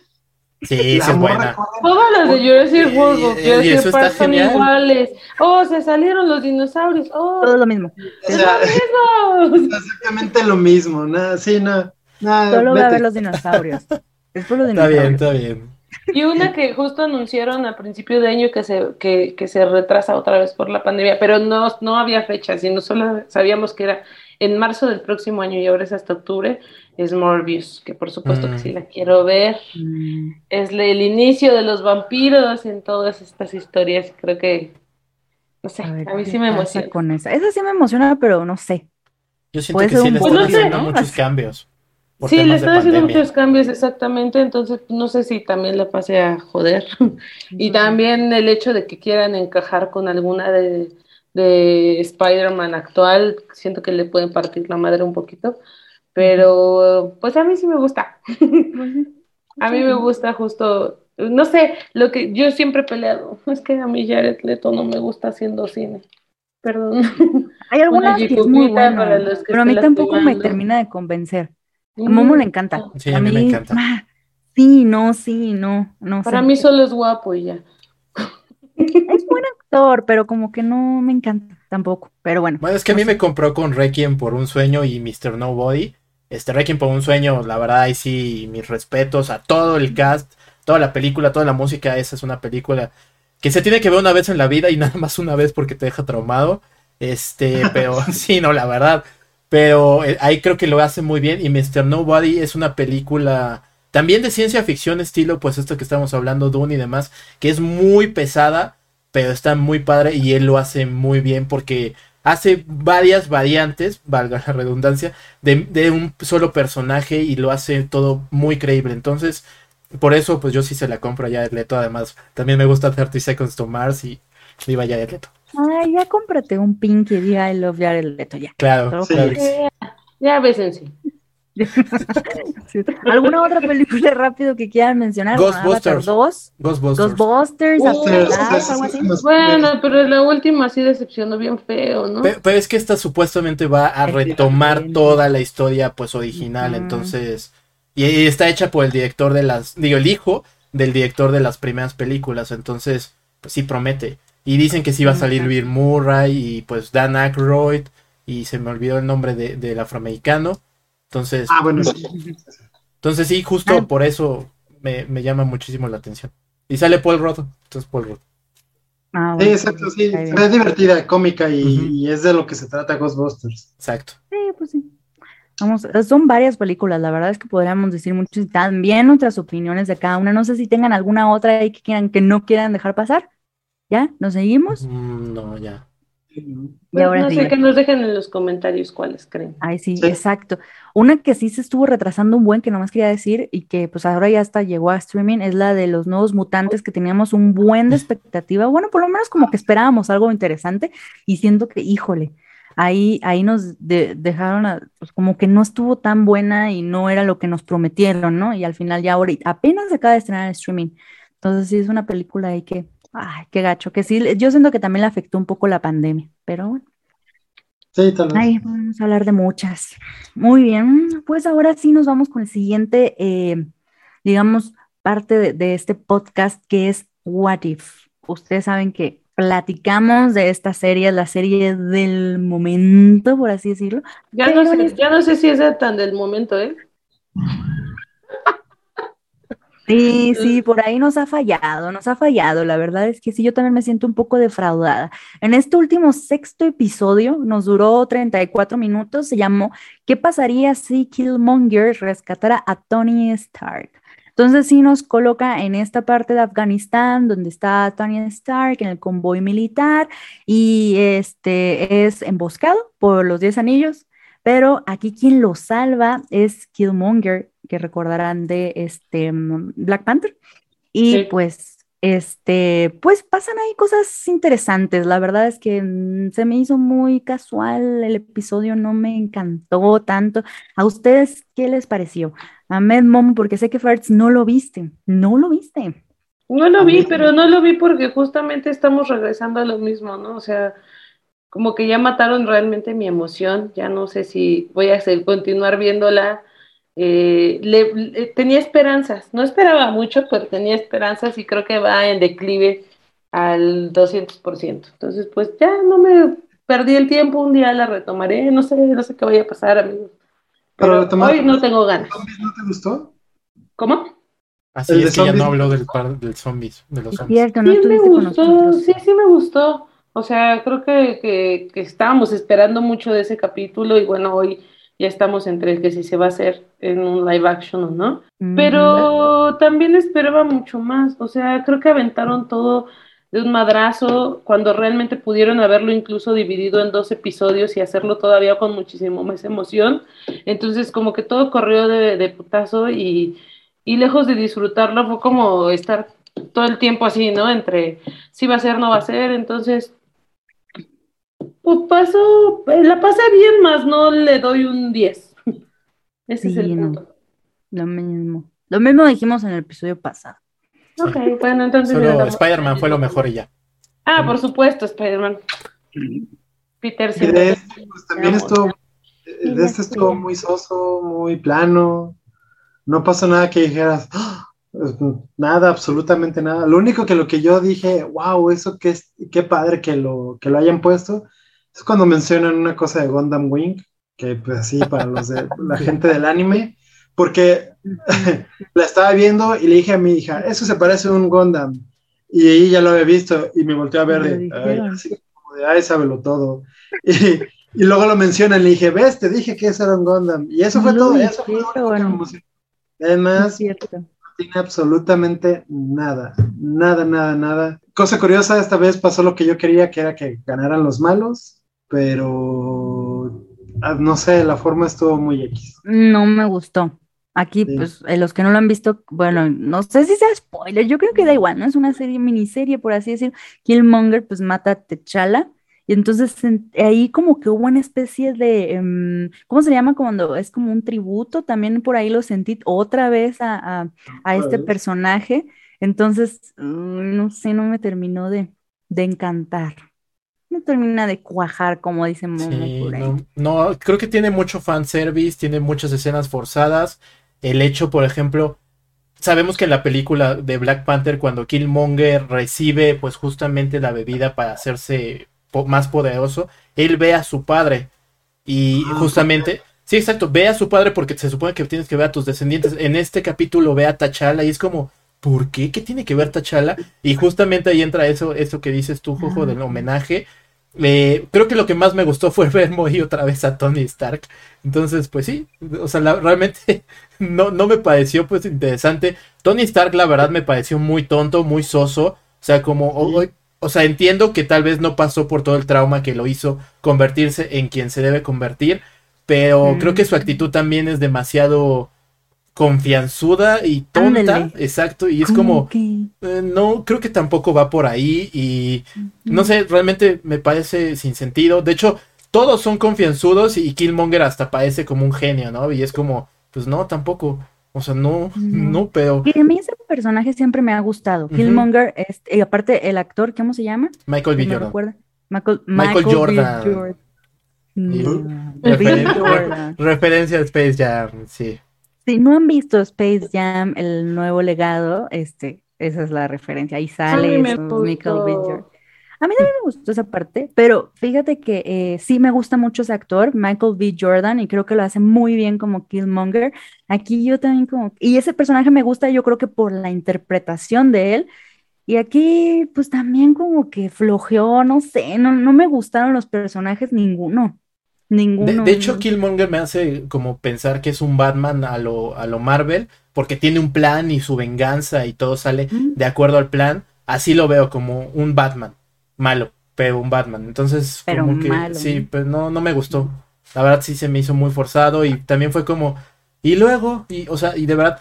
Sí, La es buena. Todas las de Jurassic World, o Jurassic Park son genial. iguales. Oh, se salieron los dinosaurios. Oh, todo lo mismo. O sea, eso. es exactamente lo mismo, nada, sí, no, nada, Solo voy a vete. ver los dinosaurios. Es por los Está bien, está bien. Y una que justo anunciaron a principio de año que se, que, que se retrasa otra vez por la pandemia, pero no, no había fecha, sino solo sabíamos que era en marzo del próximo año y ahora es hasta octubre, es Morbius, que por supuesto que Mm. sí la quiero ver. Mm, Es el inicio de los vampiros en todas estas historias, creo que, no sé, a ver a mí sí me emociona. con esa. Esa sí me emociona, pero no sé. Yo siento Puede que ser sí un le están Pues no sé, haciendo ¿no? muchos cambios. Por Sí, le están haciendo muchos cambios exactamente, entonces no sé si también le pase a joder. Y también el hecho de que quieran encajar con alguna de, de Spider-Man actual, siento que le pueden partir la madre un poquito, pero pues a mí sí me gusta. A mí me gusta justo, no sé, lo que yo siempre he peleado, es que a mí Jared Leto no me gusta haciendo cine. Perdón. Hay algunas Una que es muy bueno, para los que pero a mí tampoco me termina de convencer. A Momo le encanta. Sí, a mí me encanta. ah, sí, no, sí, no, no Para sé. mí solo es guapo y ya. Es buen actor, pero como que no me encanta tampoco. Pero bueno. Bueno, es que a mí me compró con Requiem por un sueño y Mr. Nobody. Este Requiem por un sueño, la verdad, ahí sí, mis respetos a todo el cast, toda la película, toda la música. Esa es una película que se tiene que ver una vez en la vida y nada más una vez porque te deja traumado. Este, pero sí, no, la verdad. Pero eh, ahí creo que lo hace muy bien. Y Mr. Nobody es una película también de ciencia ficción, estilo, pues esto que estamos hablando, Dune y demás, que es muy pesada, pero está muy padre y él lo hace muy bien porque hace varias variantes, valga la redundancia, de, de un solo personaje y lo hace todo muy creíble. Entonces, por eso, pues yo sí se la compro a Jared Leto. Además, también me gusta 30 Seconds to Mars y viva Jared Leto. Ay, ya cómprate un pin que diga I love Jared Leto, ya. Claro, Ok. claro sí. Eh, ya bésense. Sí. ¿Alguna otra película rápido que quieran mencionar? Ghostbusters. Avatar 2, Ghostbusters. Ghostbusters, Ghostbusters, sí, sí, Bueno, pero la última sí decepcionó bien feo, ¿no? Pe- Pero, es que esta supuestamente va a retomar toda la historia pues original, entonces y, y está hecha por el director de las, digo, el hijo del director de las primeras películas, entonces pues sí promete. Y dicen que sí va a salir. Bill Murray y pues Dan Aykroyd y se me olvidó el nombre de- del afroamericano. Entonces, Ah, bueno, sí. entonces sí, justo Ah. por eso me, me llama muchísimo la atención. Y sale Paul Rudd, entonces Paul Rudd. Ah, Sí, exacto, sí. está bien. Es divertida, cómica y, es de lo que se trata Ghostbusters. Exacto. Sí, pues sí. Vamos, son varias películas, la verdad es que podríamos decir mucho y también nuestras opiniones de cada una. No sé si tengan alguna otra ahí que quieran, que no quieran dejar pasar. ¿Ya? ¿Nos seguimos? Mm, no, ya. Y ahora no sí. sé, que nos dejen en los comentarios cuáles creen. Ay, sí, Sí. exacto. Una que sí se estuvo retrasando un buen, que nomás quería decir, y que pues ahora ya hasta llegó a streaming, es la de los nuevos mutantes, que teníamos un buen de expectativa. Bueno, por lo menos como que esperábamos algo interesante, y siento que, híjole, ahí, ahí nos de- dejaron, a- pues como que no estuvo tan buena y no era lo que nos prometieron, ¿no? Y al final ya ahorita, apenas se acaba de estrenar en streaming. Entonces sí es una película ahí que, ay, qué gacho, que sí, yo siento que también le afectó un poco la pandemia, pero bueno. Sí, vez. Ay, vamos a hablar de muchas. Muy bien, pues ahora sí nos vamos con el siguiente, eh, digamos, parte de, de este podcast que es What If. Ustedes saben que platicamos de esta serie, la serie del momento, por así decirlo. Ya no sé, es- ya no sé si es de tan del momento, ¿eh? Sí, sí, por ahí nos ha fallado, nos ha fallado. La verdad es que sí, yo también me siento un poco defraudada. En este último sexto episodio, nos duró 34 minutos, se llamó ¿Qué pasaría si Killmonger rescatara a Tony Stark? Entonces sí nos coloca en esta parte de Afganistán, donde está Tony Stark en el convoy militar y este es emboscado por los 10 anillos. Pero aquí quien lo salva es Killmonger, que recordarán de este mm, Black Panther. Y Sí. pues, este, pues pasan ahí cosas interesantes. La verdad es que mm, se me hizo muy casual el episodio, no me encantó tanto. ¿A ustedes qué les pareció? A Med Mom, porque sé que Fertz no lo viste, no lo viste. No lo vi, pero no lo vi porque justamente estamos regresando a lo mismo, ¿no? O sea, como que ya mataron realmente mi emoción, ya no sé si voy a hacer, continuar viéndola. Eh, le- le- tenía esperanzas, no esperaba mucho, pero tenía esperanzas y creo que va en declive al 200%. Entonces, pues ya no me perdí el tiempo, un día la retomaré, no sé, no sé qué vaya a pasar, amigos. Pero hoy no tengo ganas. ¿Zombies no te gustó? ¿Cómo? Así El es que ya no habló del par del zombies, de los Es zombies. cierto, no Sí me gustó, sí, sí me gustó. O sea, creo que, que, que estábamos esperando mucho de ese capítulo y bueno, hoy ya estamos entre que si se va a hacer en un live action o no. Ujú. Pero también esperaba mucho más. O sea, creo que aventaron todo de un madrazo cuando realmente pudieron haberlo incluso dividido en dos episodios y hacerlo todavía con muchísimo más emoción. Entonces, como que todo corrió de, de putazo y, y lejos de disfrutarlo fue como estar todo el tiempo así, ¿no? Entre si va a ser, no va a ser. Entonces, pues paso, la pasé bien, más no le doy un 10. Ese es Sí, el no. punto. Lo mismo. Lo mismo dijimos en el episodio pasado. Ok, bueno, entonces. Solo Spider-Man fue lo mejor y ya. Ah, por supuesto, Spider-Man. Peter Y de este, pues también estuvo, de este estuvo muy soso, muy plano. No pasó nada que dijeras, "Ah", nada, absolutamente nada. Lo único que lo que yo dije, wow, eso qué, es- qué padre que lo, que lo hayan puesto, es cuando mencionan una cosa de Gundam Wing, que pues así para los de la gente del anime, porque la estaba viendo y le dije a mi hija, eso se parece a un Gundam. Y ella ya lo había visto y me volteó a ver de. "Ay, así como de, ay, sábelo todo. Y, y luego lo mencionan, le dije, ves, te dije que eso era un Gundam. Y eso fue todo, eso fue. Es Además, no tiene absolutamente nada, nada, nada, nada. Cosa curiosa, esta vez pasó lo que yo quería, que era que ganaran los malos, pero ah, no sé, la forma estuvo muy X. No me gustó. Aquí, Sí. pues, eh, los que no lo han visto, bueno, no sé si sea spoiler, yo creo que da igual, ¿no? Es una serie, miniserie, por así decir. Killmonger, pues, mata a T'Challa. Y entonces en- ahí como que hubo una especie de, em, ¿cómo se llama? Cuando es como un tributo, también por ahí lo sentí otra vez a, a- a este vez. personaje. Entonces, mm, no sé, no me terminó de, de encantar. No termina de cuajar, como dice Momo Sí, por ahí. no, no, creo que tiene mucho fanservice, tiene muchas escenas forzadas. El hecho, por ejemplo, sabemos que en la película de Black Panther, cuando Killmonger recibe pues justamente la bebida para hacerse po- más poderoso, él ve a su padre y Ah, justamente, sí, exacto, ve a su padre porque se supone que tienes que ver a tus descendientes. En este capítulo ve a T'Challa y es como, ¿por qué? ¿Qué tiene que ver T'Challa? Y justamente ahí entra eso, eso que dices tú, Jojo, del Ah. homenaje. Eh, creo que lo que más me gustó fue ver morir otra vez a Tony Stark. Entonces, pues sí, o sea, la- realmente no, no me pareció pues interesante. Tony Stark, la verdad, me pareció muy tonto, muy soso. O sea, como, o, o- o sea, entiendo que tal vez no pasó por todo el trauma que lo hizo convertirse en quien se debe convertir, pero Mm. creo que su actitud también es demasiado confianzuda y tonta. Ándale. Exacto, y es Como como, que- eh, no, creo que tampoco va por ahí y no sé, realmente me parece sin sentido. De hecho, todos son confianzudos y Killmonger hasta parece como un genio, ¿no? Y es como, pues no, tampoco. O sea, no, No. no, pero Y a mí ese personaje siempre me ha gustado. Killmonger, este, y aparte el actor, ¿cómo se llama? Michael B. ¿Me Jordan. Michael, Michael B. Jordan. Jordan. Y- No, Referen- B. Jordan. Referencia a Space Jam, sí. Si no han visto Space Jam, el nuevo legado, este, esa es la referencia. Ahí sale Michael. Jordan. A mí también me gustó esa parte, pero fíjate que eh, sí me gusta mucho ese actor, Michael B. Jordan, y creo que lo hace muy bien como Killmonger. Aquí yo también como, y ese personaje me gusta yo creo que por la interpretación de él, y aquí pues también como que flojeó, no sé, no, no me gustaron los personajes ninguno, ninguno. de hecho, Killmonger me hace como pensar que es un Batman a lo, a lo Marvel, porque tiene un plan y su venganza y todo sale Mm. de acuerdo al plan. Así lo veo como un Batman, malo, pero un Batman. Entonces, Pero como que malo, sí, ¿no? pues no, no me gustó. La verdad sí se me hizo muy forzado y también fue como, y luego, y, o sea, y de verdad,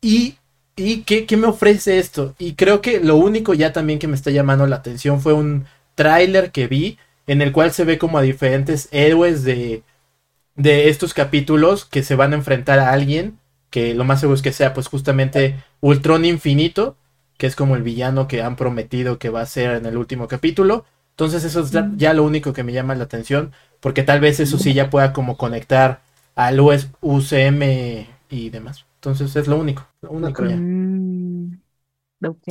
y, y ¿qué, qué me ofrece esto? Y creo que lo único ya también que me está llamando la atención fue un tráiler que vi en el cual se ve como a diferentes héroes de, de estos capítulos que se van a enfrentar a alguien, que lo más seguro es que sea pues justamente Ultron Infinito, que es como el villano que han prometido que va a ser en el último capítulo. Entonces eso es ya- Mm. ya lo único que me llama la atención, porque tal vez eso sí ya pueda como conectar al US UCM y demás. Entonces es lo único, lo único ya. Mm, ok,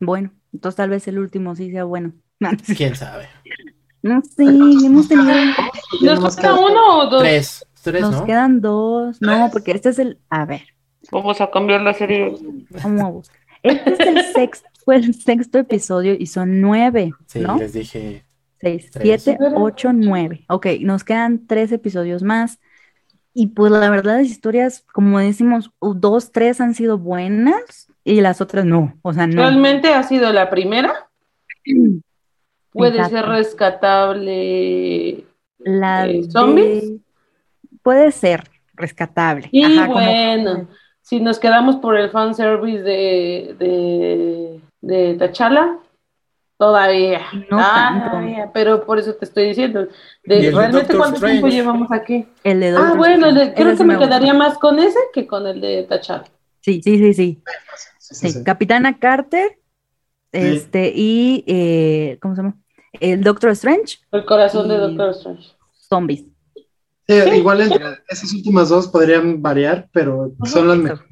bueno, entonces tal vez el último sí sea bueno. ¿Quién sabe? No sé, hemos tenido, ¿Nos queda- uno o dos? Tres, tres, nos ¿no? quedan dos, no, porque este es el, a ver, Vamos a cambiar la serie. vamos a buscar. Este es el sexto, fue el sexto episodio y son nueve, Sí, ¿no? les dije. Seis, Tres. siete, ocho, nueve. Ok, nos quedan tres episodios más. Y pues la verdad, las historias, como decimos, dos, tres han sido buenas y las otras no. O sea, no. ¿Realmente ha sido la primera? ¿Puede Exacto. ser rescatable? La eh, de- ¿zombies? Puede ser rescatable. Y Ajá, como- bueno, si nos quedamos por el fanservice de, de, de T'Challa, todavía, No todavía, pero por eso te estoy diciendo, de, de ¿realmente cuánto tiempo llevamos aquí? El de Ah, Doctor bueno, Strange. le- creo que me gusta. quedaría más con ese que con el de T'Challa. Sí, sí, sí, sí. Sí, sí, Sí, sí. Capitana Carter, este, y eh, ¿cómo se llama? El Doctor Strange, El corazón de Doctor Strange. zombies. Sí, igual entre esas últimas dos podrían variar, pero son las mejores.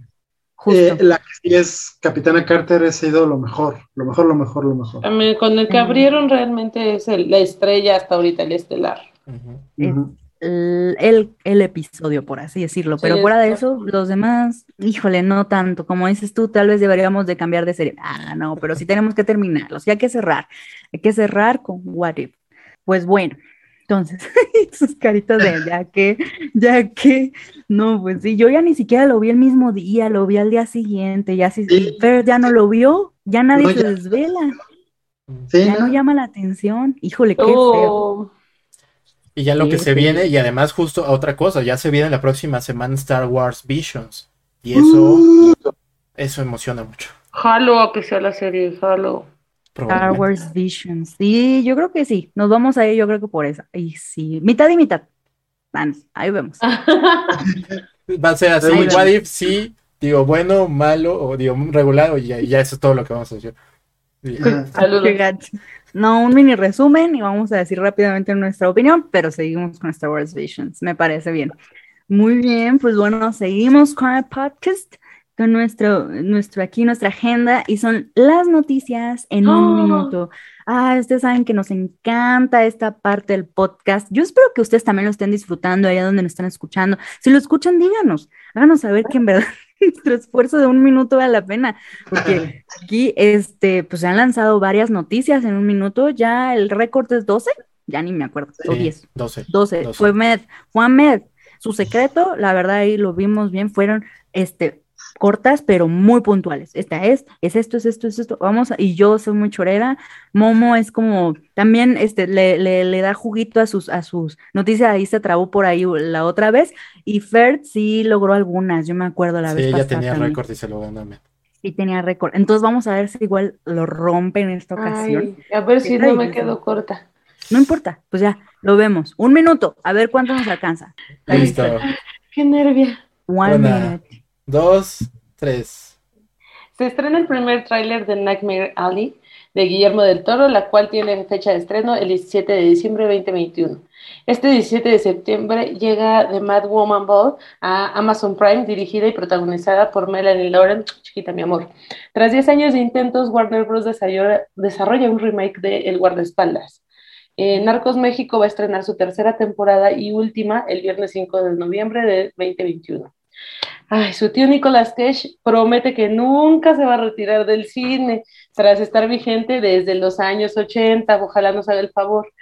Eh, la que sí es Capitana Carter ha sido lo mejor, lo mejor, lo mejor, lo mejor. Con el que abrieron realmente es el- la estrella hasta ahorita, el estelar. El, el, el episodio, por así decirlo. Pero Sí, fuera de eso, los demás, híjole, no tanto. Como dices tú, tal vez deberíamos de cambiar de serie. Ah, no, pero sí tenemos que terminarlos. Y hay que cerrar. Hay que cerrar con What If. Pues bueno, entonces, sus caritas de ya que, ya que, no, pues sí, yo ya ni siquiera lo vi el mismo día, lo vi al día siguiente, ya si Sí. Fer ya no lo vio, ya nadie No, se ya. desvela, Sí, ya no ¿no? llama la atención. Híjole, qué feo. Y ya lo que se sí. viene, y además justo a otra cosa, ya se viene la próxima semana Star Wars Visions. Y eso, eso emociona mucho. Jalo a que sea la serie, jalo. Star. Wars Visions. Sí, yo creo que sí. Nos vamos a ir, yo creo que por esa. Y sí, mitad y mitad. Vamos, ahí vemos. Va a ser así, Ahí what vemos. if sí, digo bueno, malo, o digo regular, o ya, ya eso es todo lo que vamos a decir. Saludos. No, un mini resumen y vamos a decir rápidamente nuestra opinión, pero seguimos con Star Wars Visions. Me parece bien. Muy bien, pues bueno, seguimos con el podcast, con nuestro, nuestro aquí, nuestra agenda, y son las noticias en un Oh. minuto. Ah, ustedes saben que nos encanta esta parte del podcast. Yo espero que ustedes también lo estén disfrutando allá donde nos están escuchando. Si lo escuchan, díganos, háganos saber que en verdad nuestro esfuerzo de un minuto vale la pena, porque aquí este, pues se han lanzado varias noticias en un minuto, ya el récord es 12, ya ni me acuerdo, o Sí, 10. 12. 12, 12. fue Med, fue a Med. Su secreto, la verdad ahí lo vimos bien, fueron este cortas pero muy puntuales. Esta es, es esto, es esto, es esto. Vamos, a- y yo soy muy chorera. Momo es como también este le, le, le da juguito a sus a sus noticias, ahí se trabó por ahí la otra vez y Ferd sí logró algunas, yo me acuerdo la Sí, vez ella pasada tenía también. récord y se lo ganó Met. Sí tenía récord. Entonces vamos a ver si igual lo rompe en esta ocasión. Ay, a ver si no me quedo corta. No importa, pues ya, lo vemos. Un minuto, a ver cuánto nos alcanza. ¿Está Listo. Qué nervia. One minute. Dos, tres. Se estrena el primer tráiler de Nightmare Alley de Guillermo del Toro, la cual tiene fecha de estreno el 17 de diciembre de 2021. Este 17 de septiembre llega The Mad Woman Ball a Amazon Prime, dirigida y protagonizada por Melanie Lauren, chiquita mi amor. Tras 10 años de intentos, Warner Bros. desarrolla, un remake de El guardaespaldas. Eh, Narcos México va a estrenar su tercera temporada y última el viernes 5 de noviembre de 2021. Ay, su tío Nicolas Cage promete que nunca se va a retirar del cine tras estar vigente desde los años 80. Ojalá nos haga el favor.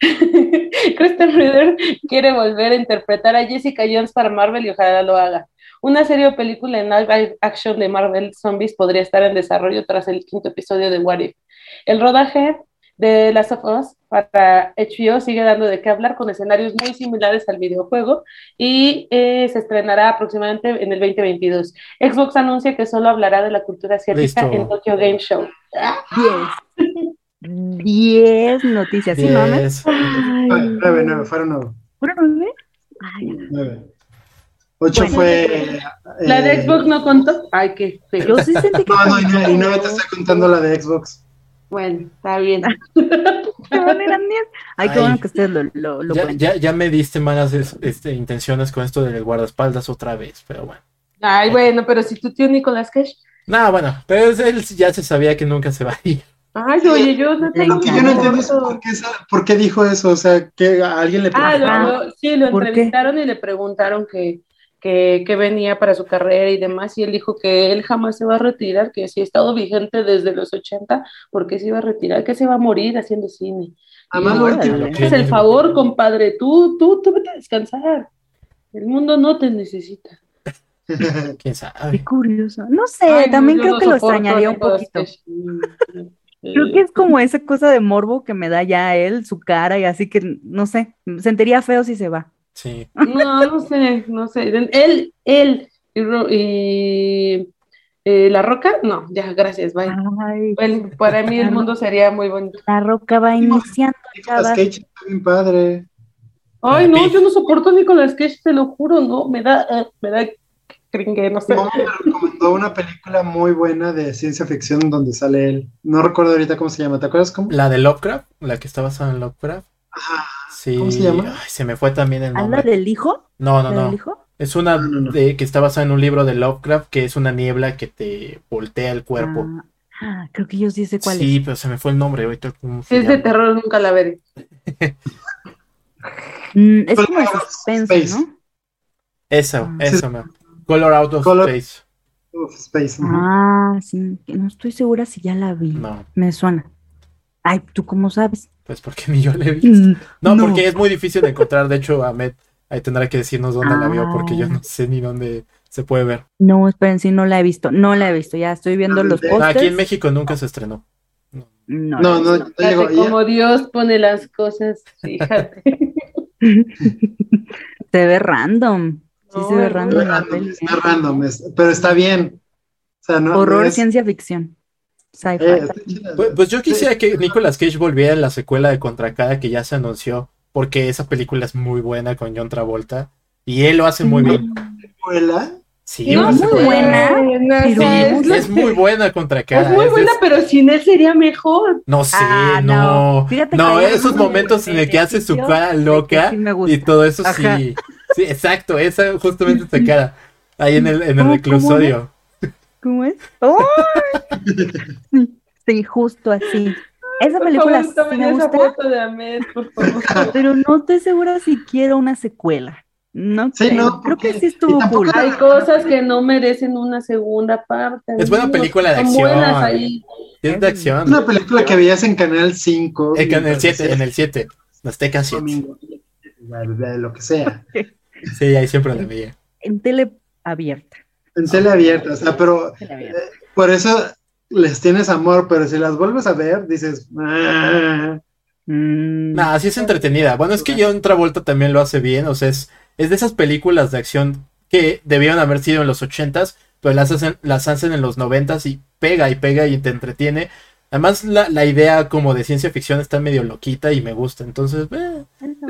Kristen Ritter quiere volver a interpretar a Jessica Jones para Marvel y ojalá lo haga. Una serie o película en live action de Marvel Zombies podría estar en desarrollo tras el quinto episodio de What If. El rodaje de Last of Us para HBO sigue dando de qué hablar con escenarios muy similares al videojuego y eh, se estrenará aproximadamente en el 2022. Xbox anuncia que solo hablará de la cultura asiática Listo. en Tokyo Game Show. Diez. Diez noticias, ¿sí. Ah, Nueve, nueve, fueron nueve. ¿Fueron nueve? Ay, nueve. Ocho Bueno. fue. ¿La de eh, Xbox no contó? Ay, qué feo. yo sí sentí que No, no, y nueve, y nueve te estoy contando la de Xbox. Bueno, está bien. Ay, qué Ay. bueno que ustedes lo, lo, lo Ya, ya, ya me diste malas es- este, intenciones con esto del guardaespaldas otra vez, pero bueno. Ay, bueno, pero si tu tío Nicolas Cage. Nada, bueno, pero él ya se sabía que nunca se va a ir. Ay, oye, yo no tengo Lo que yo no entiendo es por qué, por qué dijo eso. O sea, que a alguien le Ah, lo- Ajá. lo- sí, lo entrevistaron y le preguntaron que, que, que venía para su carrera y demás, y él dijo que él jamás se va a retirar, que si ha estado vigente desde los 80, ¿por qué se iba a retirar? Que se va a morir haciendo cine. Además. Haz el favor, compadre, tú, tú, tú vete a descansar. El mundo no te necesita. Quién Qué curioso. No sé, Ay, también creo no que lo soporto a extrañaría un poquito. Creo que es como esa cosa de morbo que me da ya él, su cara, y así que, no sé, sentiría feo si se va. Sí. No, no sé, no sé. Él, él y, Ro- y, eh, La Roca, no, ya, gracias, bye. Ay, para mí el mundo sería muy bonito. la roca va iniciando, Nicolas. Cage está bien padre. Ay, no, yo no soporto a Nicolas Cage, te lo juro, no, me da, eh, me da cringe, no sé. Mamá me recomendó una película muy buena de ciencia ficción donde sale él. No recuerdo ahorita cómo se llama. ¿Te acuerdas cómo? La de Lovecraft, la que está basada en Lovecraft. Ajá. Sí. ¿Cómo se llama? Ay, se me fue también el ¿Habla nombre. del hijo? No, no, ¿La del no. hijo? Es una No, no, no. de que está basada en un libro de Lovecraft que es una niebla que te voltea el cuerpo. Ah, ah, creo que yo sí sé cuál Sí, es. pero se me fue el nombre ahorita. ¿cómo Si es de terror, nunca la veré. Mm, es como of suspenso. ¿no? Esa, Ah. esa, me- Color Out of Color- Space. Uf, Space. ajá. Ah, sí, que no estoy segura si ya la vi. No, Me suena. Ay, ¿tú cómo sabes? Pues porque ni yo la he visto. Mm, No, no. porque es muy difícil de encontrar. De hecho, Ahmed ahí tendrá que decirnos dónde la vio porque yo Ah. no sé ni dónde se puede ver. No, esperen, sí, no la he visto. No la he visto. Ya estoy viendo Ah, los de- Ah, Aquí en pósters. México nunca se estrenó. No. No, No, como Dios pone las cosas, fíjate. Se ve random. Sí se ve Ay, random Es random, ¿eh? random, es- pero está bien. O sea, no, Horror, no es- ciencia ficción. Sci-fi. eh. Pues, pues yo quisiera que Nicolas Cage volviera en la secuela de Contra Cara que ya se anunció, porque esa película es muy buena con John Travolta y él lo hace muy bien. ¿Escuela? Sí, No, una muy secuela. buena, pero Sí, es muy buena Contra Cara. Es muy es buena, pero sin él sería mejor. No sé, Ah, no. no. Esos momentos en el que hace su cara loca sí y todo eso Ajá. sí. Sí, exacto, esa justamente esa cara. Ahí en el, en el ¿Cómo- reclusorio. ¿Cómo es? ¡Ay! Sí, sí, justo así. Esa Por película favor, sí me esa gusta, foto de Ahmed, por favor. pero no estoy segura si quiero una secuela. No Sí, creo. no, creo que sí estuvo cool. la- Hay cosas que no merecen una segunda parte. Es buena película de acción. buenas ahí. Es de acción. Una película que veías en Canal 5. En el mientras 7, hacías en el 7. Azteca 7. domingo, de lo que sea. Sí, ahí siempre la veía. En tele abierta. En tele abierta, o sea, pero abierta. por eso les tienes amor, pero si las vuelves a ver, dices, "Ah". Mm, Nah, sí es entretenida. Bueno, es que John Travolta también lo hace bien. O sea, es, es de esas películas de acción que debieron haber sido en los 80s, pero las hacen, las hacen en los 90s y pega y pega y te entretiene. Además, la, la idea como de ciencia ficción está medio loquita y me gusta. Entonces, eh,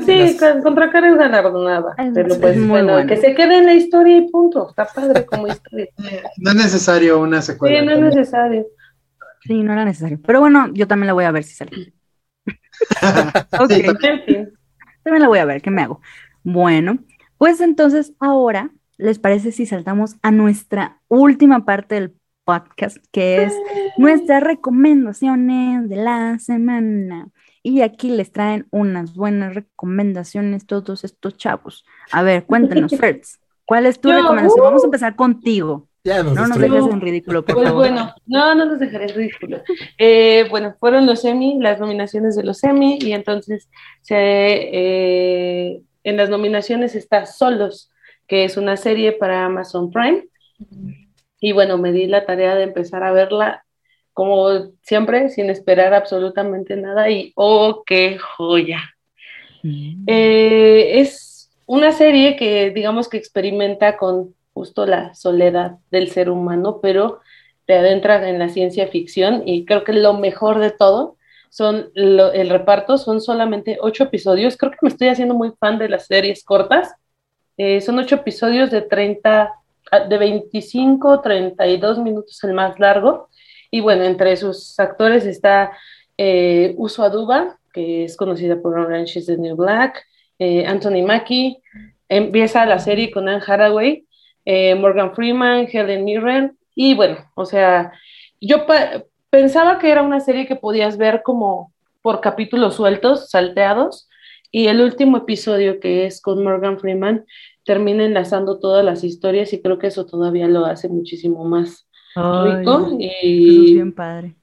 Sí, Las- con- contra cara es galardonada. Pero es pues bueno, que se quede en la historia y punto. Está padre como historia. no es necesario una Sí, secuela. no es necesario. Sí, no era necesario. Pero bueno, yo también la voy a ver si sale. Ok. Sí, también. También la voy a ver, ¿qué me hago? Bueno, pues entonces ahora, ¿les parece si saltamos a nuestra última parte del podcast, que es nuestras recomendaciones de la semana? Y aquí les traen unas buenas recomendaciones todos estos chavos. A ver, cuéntenos, Fertz, ¿cuál es tu Yo, recomendación? uh. Vamos a empezar contigo. ya nos No nos dejes en ridículo, por Pues favor. bueno, no, no los dejaré en ridículo. Eh, bueno, fueron los Emmy, las nominaciones de los Emmy, y entonces se, eh, en las nominaciones está Solos, que es una serie para Amazon Prime. Y bueno, me di la tarea de empezar a verla, como siempre, sin esperar absolutamente nada, y ¡oh, qué joya! Mm. Eh, es una serie que digamos que experimenta con justo la soledad del ser humano, pero te adentra en la ciencia ficción y creo que lo mejor de todo son lo- el reparto, son solamente ocho episodios, creo que me estoy haciendo muy fan de las series cortas, Eh, son ocho episodios de 30, ah, de 25, 32 minutos el más largo, y bueno, entre sus actores está eh, Uso Aduba, que es conocida por Orange is the New Black, eh, Anthony Mackie, empieza la serie con Anne Hathaway, eh, Morgan Freeman, Helen Mirren, y bueno, o sea, yo pensaba que era una serie que podías ver como por capítulos sueltos, salteados, y el último episodio que es con Morgan Freeman termina enlazando todas las historias y creo que eso todavía lo hace muchísimo más Ay, rico eso es y bien padre.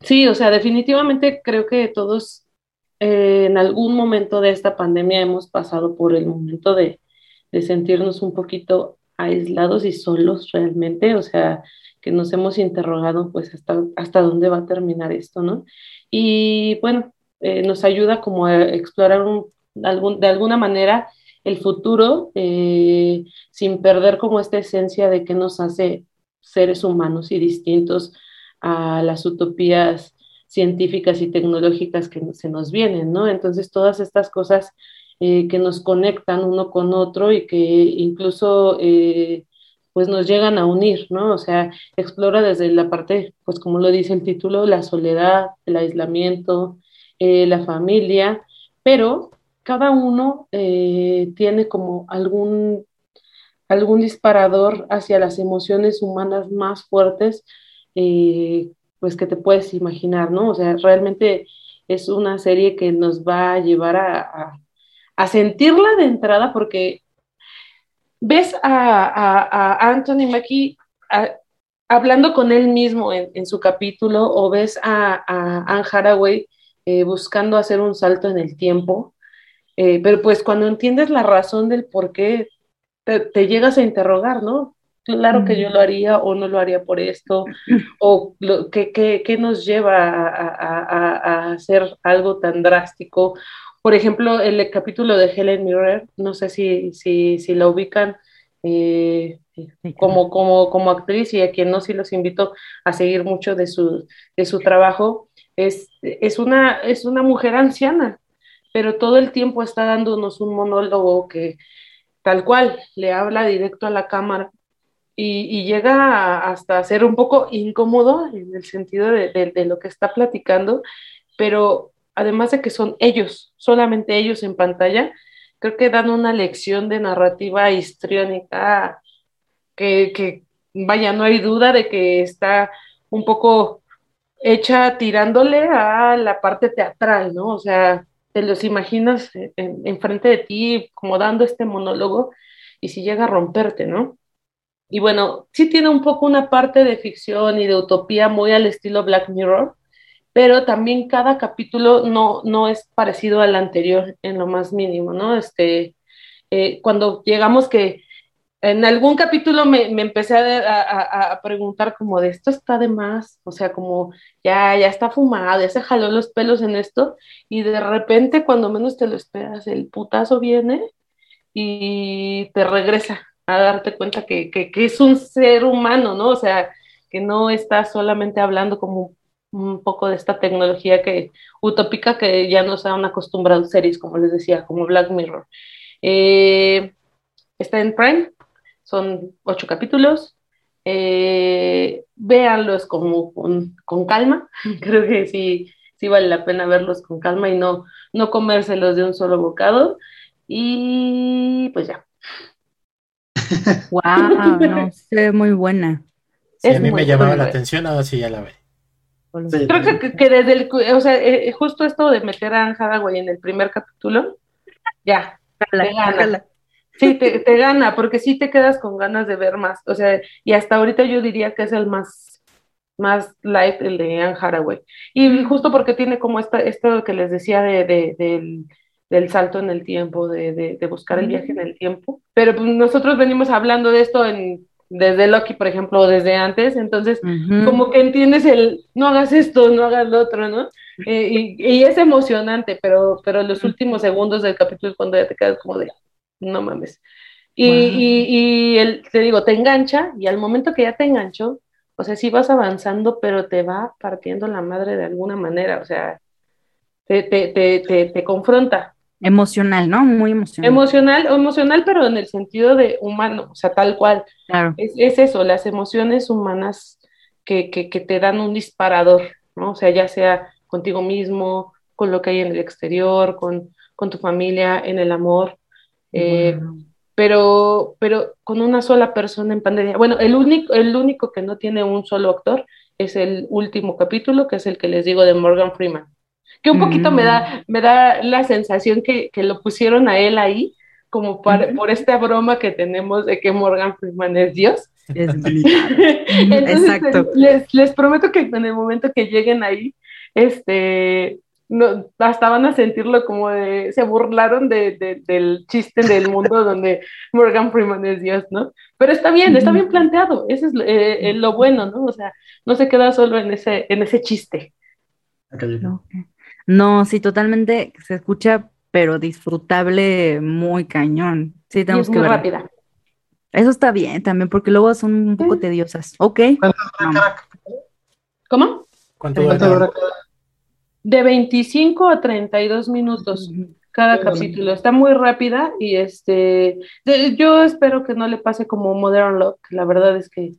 Sí, o sea, definitivamente creo que todos eh, en algún momento de esta pandemia hemos pasado por el momento de, de sentirnos un poquito aislados y solos realmente, o sea, que nos hemos interrogado pues hasta, hasta dónde va a terminar esto, ¿no? Y bueno, eh, nos ayuda como a explorar un- algún, de alguna manera el futuro eh, sin perder como esta esencia de que nos hace seres humanos y distintos a las utopías científicas y tecnológicas que se nos vienen, ¿no? Entonces, todas estas cosas eh, que nos conectan uno con otro y que incluso, eh, pues, nos llegan a unir, ¿no? O sea, explora desde la parte, pues, como lo dice el título, la soledad, el aislamiento, la familia, pero cada uno eh, tiene como algún algún disparador hacia las emociones humanas más fuertes, eh, pues que te puedes imaginar, ¿no? O sea, realmente es una serie que nos va a llevar a, a, sentirla de entrada porque ves a, a, Anthony Mackie hablando con él mismo en, en, su capítulo o ves a, a Anne Hathaway eh, buscando hacer un salto en el tiempo, eh, pero pues cuando entiendes la razón del por qué te, te, llegas a interrogar, ¿no? Claro que yo lo haría o no lo haría por esto, o lo, ¿qué, qué, qué, nos lleva a, a, a, a, hacer algo tan drástico. Por ejemplo, el capítulo de Helen Mirren, no sé si, si, si la ubican, eh, como, como, como actriz y a quien no, sí los invito a seguir mucho de su, de su trabajo. Es, es, una, es una mujer anciana, pero todo el tiempo está dándonos un monólogo que tal cual le habla directo a la cámara y, llega hasta ser un poco incómodo en el sentido de, de, lo que está platicando, pero además de que son ellos, solamente ellos en pantalla, creo que dan una lección de narrativa histriónica que, que, vaya, no hay duda de que está un poco hecha tirándole a la parte teatral, ¿no? O sea, te los imaginas enfrente de ti como dando este monólogo y si llega a romperte, ¿no? Y bueno, sí tiene un poco una parte de ficción y de utopía muy al estilo Black Mirror, pero también cada capítulo no, no es parecido al anterior en lo más mínimo, ¿no? Este, eh, cuando llegamos que en algún capítulo me, me empecé a, a, preguntar como de esto está de más, o sea, como ya, ya está fumado, ya se jaló los pelos en esto, y de repente cuando menos te lo esperas, el putazo viene y te regresa a darte cuenta que, que, que es un ser humano, ¿no? O sea, que no está solamente hablando como un poco de esta tecnología que utópica que ya nos han acostumbrado series, como les decía, como Black Mirror. Eh, está en Prime, son ocho capítulos. Eh, véanlos como con, con, calma, creo que sí, sí vale la pena verlos con calma y no, no comérselos de un solo bocado. Y pues ya. Wow, no sé, muy buena. Sí, a mí me llamaba la atención, ahora sí ya la ve. Creo que, que, desde el, o sea, eh, justo esto de meter a Anne Hathaway en el primer capítulo, ya, gana. Sí, te, te, gana, porque sí te quedas con ganas de ver más. O sea, y hasta ahorita yo diría que es el más, más light, el de Anne Hathaway. Y justo porque tiene como esta, esto que les decía de, de, del, del salto en el tiempo, de, de, buscar el viaje en el tiempo. Pero pues, nosotros venimos hablando de esto en desde Loki, por ejemplo, o desde antes, entonces como que entiendes el, no hagas esto, no hagas lo otro, ¿no? Eh, y, y, es emocionante, pero, pero los últimos segundos del capítulo es cuando ya te quedas como de, no mames. Y, y, y el, te digo, te engancha y al momento que ya te enganchó, o sea, sí vas avanzando, pero te va partiendo la madre de alguna manera, o sea, te, te, te, te confronta, Emocional, ¿no? Muy emocional. Emocional, emocional, pero en el sentido de humano, o sea, tal cual. Claro. Es, es, eso, las emociones humanas que, que, que, te dan un disparador, ¿no? O sea, ya sea contigo mismo, con lo que hay en el exterior, con, con tu familia, en el amor. Eh, pero, pero con una sola persona en pandemia. Bueno, el único, el único que no tiene un solo actor es el último capítulo, que es el que les digo de Morgan Freeman que un poquito me, da, mm. me da la sensación que, que lo pusieron a él ahí, como por esta broma que tenemos de que Morgan Freeman es Dios. Entonces, Exacto. Les, les, prometo que en el momento que lleguen ahí, este, no, hasta van a sentirlo como de, se burlaron de, de, del chiste del mundo donde Morgan Freeman es Dios, ¿no? Pero está bien, está bien planteado, eso es eh, eh, lo bueno, ¿no? O sea, no se queda solo en ese, en ese chiste. Okay. No, sí, totalmente se escucha, pero disfrutable muy cañón. Sí, tenemos que muy rápida. Eso está bien también, porque luego son un poco tediosas. Ok. ¿Cómo? ¿Cuánto dura? De 25 a 32 minutos cada capítulo. Está muy rápida y este, yo espero que no le pase como Modern Love. La verdad es que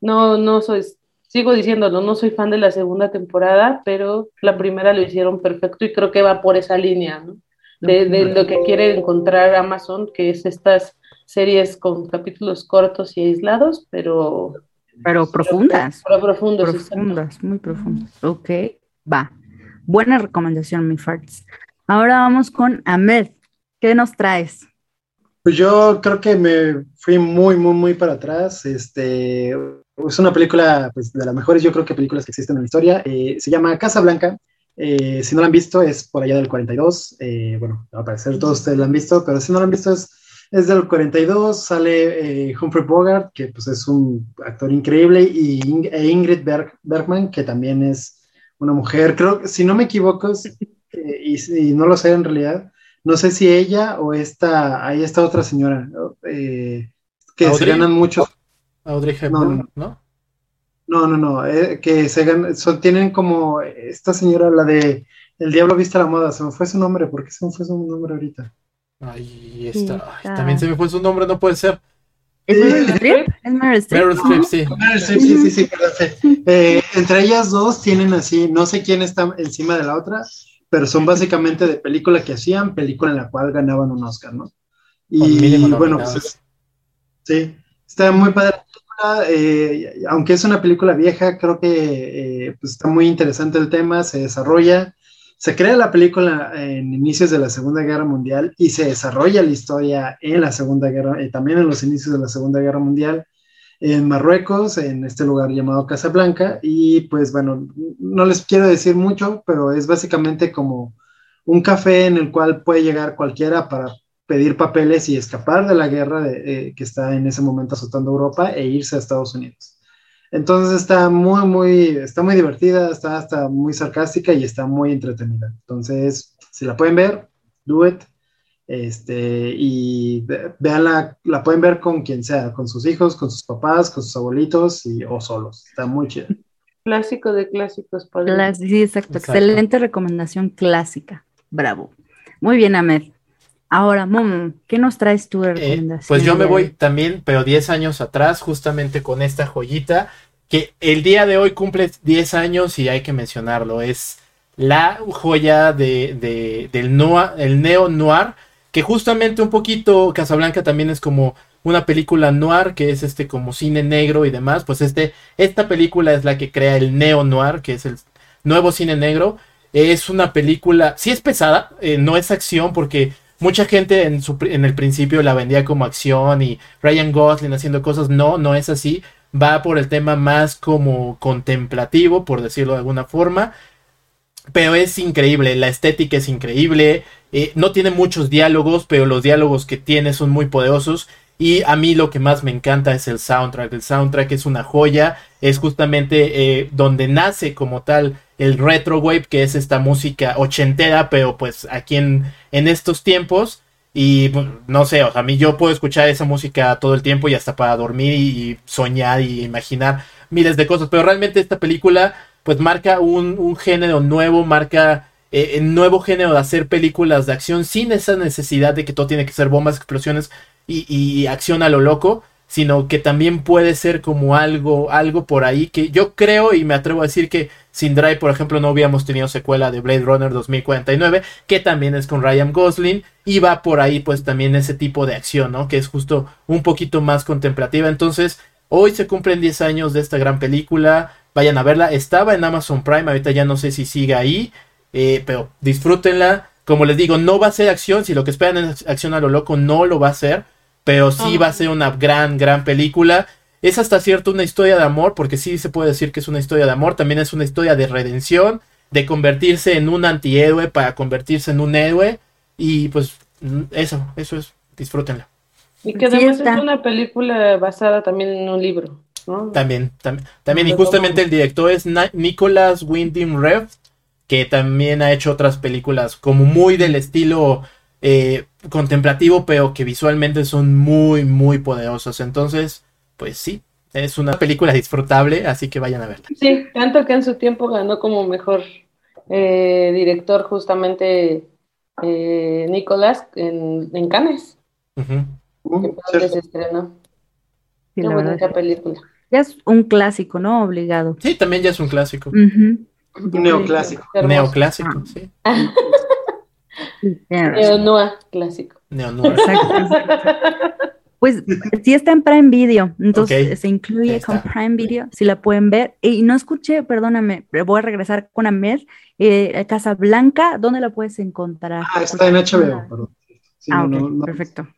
no, no soy, sigo diciéndolo, no soy fan de la segunda temporada, pero la primera lo hicieron perfecto y creo que va por esa línea, ¿no? De, lo que quiere encontrar Amazon, que es estas series con capítulos cortos y aislados, pero... Pero profundas. Pero, profundas. Profundas, muy profundas. Ok, va. Buena recomendación, mi farts. Ahora vamos con Ahmed. ¿Qué nos traes? Pues yo creo que me fui muy, muy, muy para atrás. Este, es una película pues, de las mejores, yo creo que películas que existen en la historia. Eh, se llama Casa Blanca. Eh, si no la han visto, es por allá del 42. Eh, bueno, al parecer todos ustedes la han visto, pero si no la han visto, es, es del 42. Sale Humphrey Bogart, que pues, es un actor increíble, y e Ingrid Bergman, que también es una mujer. Creo que, si no me equivoco, y, y, no lo sé en realidad, no sé si ella o esta, ahí está otra señora que se ganan muchos. Audrey No, Hepburn, no. ¿no? No, no, no, eh, que se ganan, son, tienen como esta señora, la de El Diablo Viste a la Moda, se me fue su nombre, ¿por qué se me fue su nombre ahorita? Ahí está. Ay, está. también se me fue su nombre, no puede ser. ¿Es. Meryl Streep? ¿Es Meryl Streep? Meryl Streep, sí. Sí, sí, sí, sí, perdón, sí. Eh, entre ellas dos tienen así, no sé quién está encima de la otra, pero son básicamente de película que hacían, película en la cual ganaban un Oscar, ¿no? Y bueno, pues es- sí, está muy padre la película, eh, aunque es una película vieja, creo que eh, pues está muy interesante el tema, se desarrolla, se crea la película en inicios de la Segunda Guerra Mundial y se desarrolla la historia en la Segunda Guerra, eh, también en los inicios de la Segunda Guerra Mundial en Marruecos, en este lugar llamado Casablanca, y pues bueno, no les quiero decir mucho, pero es básicamente como un café en el cual puede llegar cualquiera para pedir papeles y escapar de la guerra eh, que está en ese momento azotando Europa e irse a Estados Unidos. Entonces está muy, muy, está muy divertida, está hasta muy sarcástica y está muy entretenida. Entonces, si la pueden ver, do it. Este, y ve- veanla, la pueden ver con quien sea, con sus hijos, con sus papás, con sus abuelitos y, o solos. Está muy chida. Clásico de clásicos, padre. Sí, exacto. Exacto. Excelente recomendación clásica. Bravo. Muy bien, Ahmed. Ahora, Momo, ¿qué nos traes tú de Eh, pues yo me voy también, pero 10 años atrás, justamente con esta joyita, que el día de hoy cumple 10 años y hay que mencionarlo. Es la joya de, de- del noir, el neo noir, que justamente un poquito Casablanca también es como una película noir, que es este como cine negro y demás. Pues este, esta película es la que crea el neo noir, que es el nuevo cine negro. Es una película, sí es pesada, eh, no es acción porque mucha gente en, su, en el principio la vendía como acción y Ryan Gosling haciendo cosas. No, no es así. Va por el tema más como contemplativo, por decirlo de alguna forma. Pero es increíble, la estética es increíble. eh, no tiene muchos diálogos, pero los diálogos que tiene son muy poderosos. Y a mí lo que más me encanta es el soundtrack. El soundtrack es una joya. Es justamente eh, donde nace como tal el retro wave, que es esta música ochentera, pero pues aquí en, en estos tiempos. Y pues, no sé, o sea, a mí yo puedo escuchar esa música todo el tiempo y hasta para dormir y, soñar y imaginar miles de cosas. Pero realmente esta película pues marca un, un género nuevo, marca eh, nuevo género de hacer películas de acción sin esa necesidad de que todo tiene que ser bombas, explosiones y, y acción a lo loco, sino que también puede ser como algo, algo por ahí que yo creo y me atrevo a decir que sin Drive, por ejemplo, no hubiéramos tenido secuela de Blade Runner 2049, que también es con Ryan Gosling, y va por ahí pues también ese tipo de acción, ¿no? Que es justo un poquito más contemplativa. Entonces, hoy se cumplen 10 años de esta gran película, vayan a verla, estaba en Amazon Prime, ahorita ya no sé si sigue ahí, eh, pero disfrútenla. Como les digo, no va a ser acción, si lo que esperan es acción a lo loco, no lo va a ser, pero sí va a ser una gran, gran película. Es hasta cierto una historia de amor, porque sí se puede decir que es una historia de amor, también es una historia de redención, de convertirse en un antihéroe para convertirse en un héroe, y pues eso, eso es, disfrútenla. Y que además es una película basada también en un libro, ¿no? También, también, también, y justamente el director es Na- Nicholas Winding Refn, que también ha hecho otras películas como muy del estilo eh, contemplativo, pero que visualmente son muy, muy poderosas. Entonces, pues sí, es una película disfrutable, así que vayan a verla. Sí, tanto que en su tiempo ganó como mejor eh, director justamente eh, Nicolás en, en Cannes. Uh, que donde se estrenó. Sí, Qué bonita película. ya es un clásico, ¿no? Obligado. Sí, también ya es un clásico. Un neoclásico. Neoclásico, sí. Neonoa clásico. Exacto, exacto. Pues sí está en Prime Video, entonces se incluye con. Prime Video, si la pueden ver. Y no escuché, perdóname, pero voy a regresar con Ahmed. Eh, Casablanca, ¿dónde la puedes encontrar? Ah, está en HBO, perdón. Sí, Ah, no, ok, no, no. perfecto.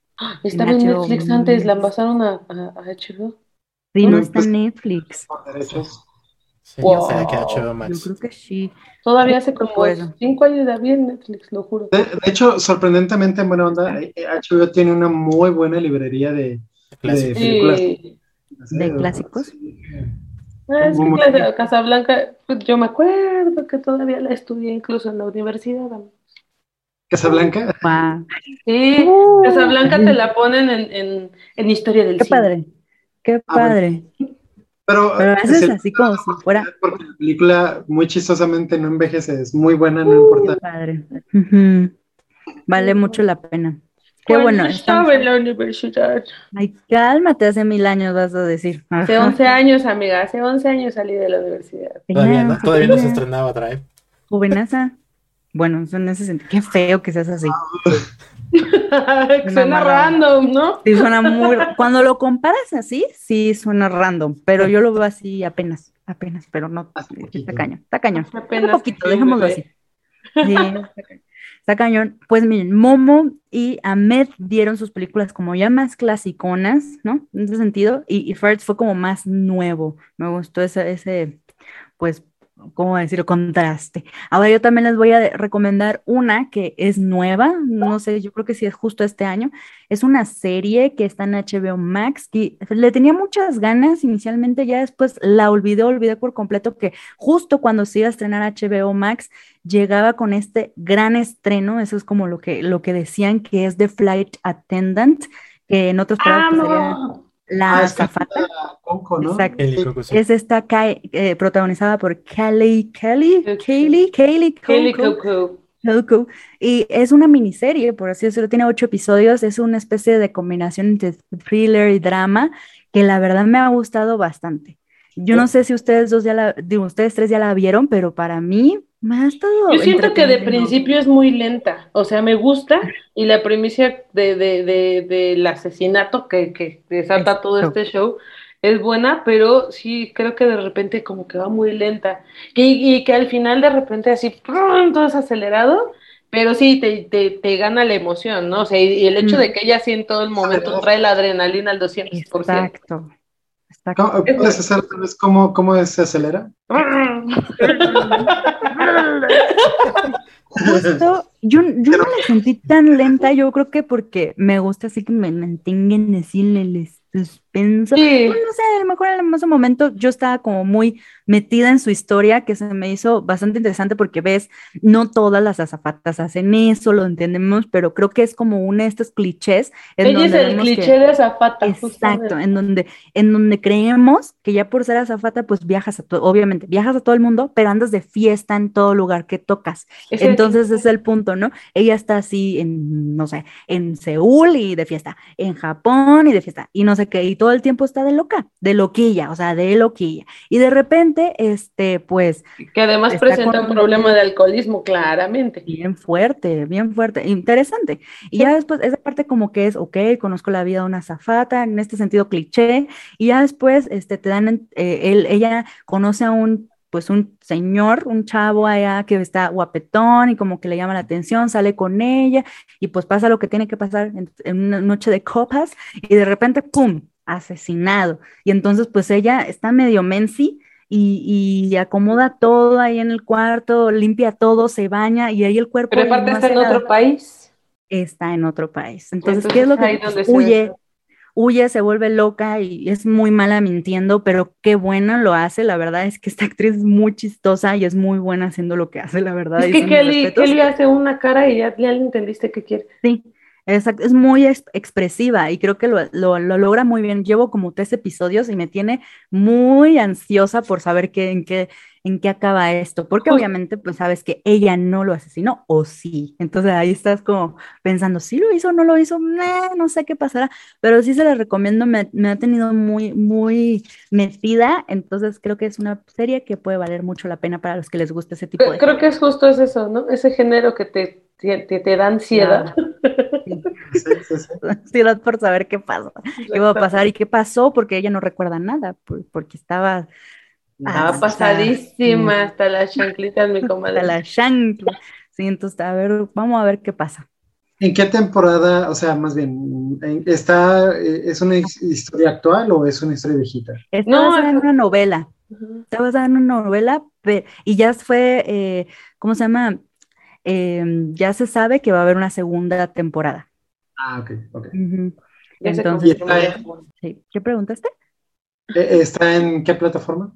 Estaba En Netflix antes, la pasaron a, a, a HBO. Sí, no está pues- en Netflix. por derechos. Sí, Wow. que HBO Yo Max. creo que sí. Todavía hace como Bueno. cinco años la vi en Netflix, lo juro. De, de hecho, sorprendentemente en buena onda, eh, HBO tiene una muy buena librería de. Sí. películas. Sí. ¿De clásicos? Ah, es que. Casablanca, pues, yo me acuerdo que todavía la estudié incluso en la universidad. Casablanca. Sí, Uh, Casablanca te la ponen en, en, en historia del Qué cine. padre, qué Ah, bueno. Pero, Pero a veces es así como si fuera Porque la película muy chistosamente no envejece, es muy buena, no importa. padre. Vale mucho la pena. Qué Cuando bueno. estaba estamos- en la universidad. Ay, cálmate, hace mil años vas a decir. Hace 11 años, amiga, hace 11 años salí de la universidad. Todavía no, todavía no se estrenaba Drive. Jovenaza. Bueno, en ese sentido. Qué feo que seas así. Suena random, ¿no? Sí, suena muy. Cuando lo comparas así, sí suena random, pero yo lo veo así apenas, apenas, pero no. Hace Está cañón, está cañón. Apenas un poquito, dejémoslo así. Sí, está cañón. Pues miren, Momo y Ahmed dieron sus películas como ya más clasiconas, ¿no? En ese sentido, y, y fue como más nuevo. Me gustó ese, ese, pues, ¿cómo decirlo? Contraste. Ahora yo también les voy a recomendar una que es nueva, no sé, yo creo que sí es justo este año. Es una serie que está en HBO Max y le tenía muchas ganas inicialmente, ya después la olvidé, olvidé por completo que justo cuando se iba a estrenar HBO Max llegaba con este gran estreno, eso es como lo que, lo que decían que es The Flight Attendant, que en otros palabras pues, sería ¡Amo! La Ah, azafata. Coco, ¿no? Exacto. El Sí. Coco, sí. Es esta eh, protagonizada por Kelly, Kelly, Kaylee Kelly Cuoco. Cuckoo. Helco. Y es una miniserie, por así decirlo, tiene ocho episodios, es una especie de combinación entre thriller y drama que la verdad me ha gustado bastante. Yo no sé si ustedes dos ya la, digo, ustedes tres ya la vieron, pero para mí me ha estado Yo siento que de principio es muy lenta, o sea, me gusta y la primicia de, de, de, del asesinato que, que desata todo este show es buena, pero sí creo que de repente como que va muy lenta y, y que al final de repente así ¡prum! todo es acelerado, pero sí te, te, te gana la emoción, ¿no? O sea, y, el hecho Mm. de que ella sí en todo el momento trae la adrenalina al 200%. Exacto. ¿Cómo- ¿Puedes hacer tal vez cómo, cómo se acelera? Justo, yo, yo no la sentí tan lenta, yo creo que porque me gusta así que me mantengan así en el suspenso. Sí. Bueno, no sé, a lo mejor en ese momento yo estaba como muy metida en su historia, que se me hizo bastante interesante porque ves, no todas las azafatas hacen eso, lo entendemos, pero creo que es como uno de estos clichés en Ella es el vemos que- cliché de azafata. Exacto, justamente. en donde, en donde creemos que ya por ser azafata, pues viajas a todo, obviamente, viajas a todo el mundo, pero andas de fiesta en todo lugar que tocas. Es el Entonces cliché. es el punto, ¿no? Ella está así en, no sé, en Seúl y de fiesta, en Japón y de fiesta, y no sé qué, y todo el tiempo está de loca, de loquilla, o sea, de loquilla. Y de repente, este, pues, Que además presenta un problema de alcoholismo, claramente. bien fuerte, bien fuerte, interesante. Y ya después, esa parte como que es, ok, conozco la vida de una azafata, en este sentido cliché, y ya después, este, te dan, eh, él, ella conoce a un, pues un señor, un chavo allá que está guapetón y como que le llama la atención, sale con ella, y pues pasa lo que tiene que pasar en, en una noche de copas, y de repente, ¡pum!, asesinado. Y entonces, pues ella está medio mensi, y, y acomoda todo ahí en el cuarto, limpia todo, se baña y ahí el cuerpo Pero aparte no está en nada. otro país. Está en otro país. Entonces, ¿qué es lo que huye? Huye, se vuelve loca y es muy mala mintiendo, pero qué buena lo hace. La verdad es que esta actriz es muy chistosa y es muy buena haciendo lo que hace, la verdad. Es que Kelly. Kelly hace una cara y ya, ya le entendiste qué quiere. Sí, exacto, es muy ex- expresiva y creo que lo, lo- lo logra muy bien. Llevo como tres episodios y me tiene muy ansiosa por saber qué, en qué, en qué acaba esto, porque obviamente pues sabes que ella no lo asesinó o sí. Entonces ahí estás como pensando, ¿sí lo hizo o no lo hizo? Nah, no sé qué pasará, pero sí se la recomiendo, me, me ha tenido muy, muy metida, entonces creo que es una serie que puede valer mucho la pena para los que les gusta ese tipo de creo que es justo es eso, ¿no? Ese género que te, te, te- te da ansiedad. Sí, sí, sí. ansiedad por saber qué pasa, qué va a pasar y qué pasó, porque ella no recuerda nada, por- porque estaba Ah, hasta- pasadísima hasta las chanclitas, mi hasta comadre. la chancla. Sí, entonces, a ver, vamos a ver qué pasa. ¿En qué temporada, o sea, más bien, en- está, eh, es una his- historia actual o es una historia viejita? Está No, basada en una novela, está basada en una novela, y ya fue, eh, ¿cómo se llama? Eh, ya se sabe que va a haber una segunda temporada. Ah, ok, ok. Entonces. ¿Qué preguntaste? Eh, ¿Está en qué plataforma?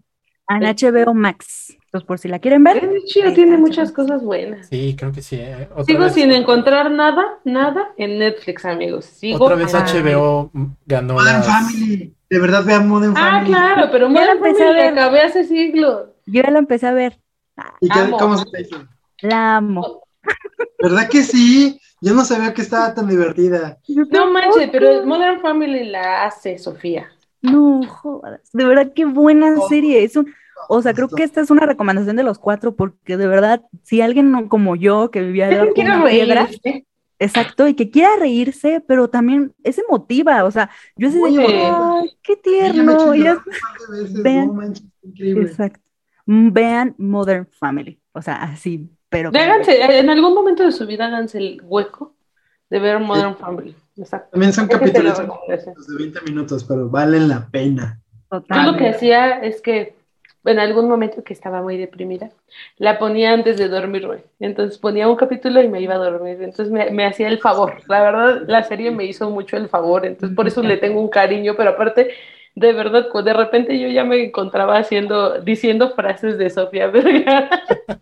En HBO Max. Entonces, por si la quieren ver. Es chido, tiene muchas cosas buenas. Sí, creo que sí. eh. Sigo vez, sin encontrar nada, nada en Netflix, amigos. Sigo otra vez Ah. HBO ganó Modern las- Family. De verdad vean Modern Ah, Family. claro, pero Ya la Modern empecé a Family la ver. acabé hace siglos. Yo ya la empecé a ver. ¿Y qué- cómo se te hizo? La amo. ¿Verdad que sí? Yo no sabía que estaba tan divertida. No manches, pero Modern Family la hace Sofía. No jodas. De verdad, qué buena Oh. serie. Es un, o sea, creo que esta es una recomendación de los cuatro, porque de verdad, si alguien no- como yo, que vivía de piedra, exacto, y que quiera reírse, pero también es emotiva. O sea, yo así de, ay, qué tierno. veces, Vean. no manches, increíble. Exacto. Mm, Vean Modern Family. O sea, así, pero. Háganse, en algún momento de su vida háganse el hueco de ver Modern Family. Exacto. También son capítulos de 20 minutos, pero valen la pena. Yo Total. lo que hacía es que en algún momento que estaba muy deprimida, la ponía antes de dormirme. Entonces ponía un capítulo y me iba a dormir. Entonces me, me hacía el favor. La verdad, la serie me hizo mucho el favor. Entonces por eso le tengo un cariño, pero aparte, de verdad, de repente yo ya me encontraba haciendo, diciendo frases de Sofía Vergara.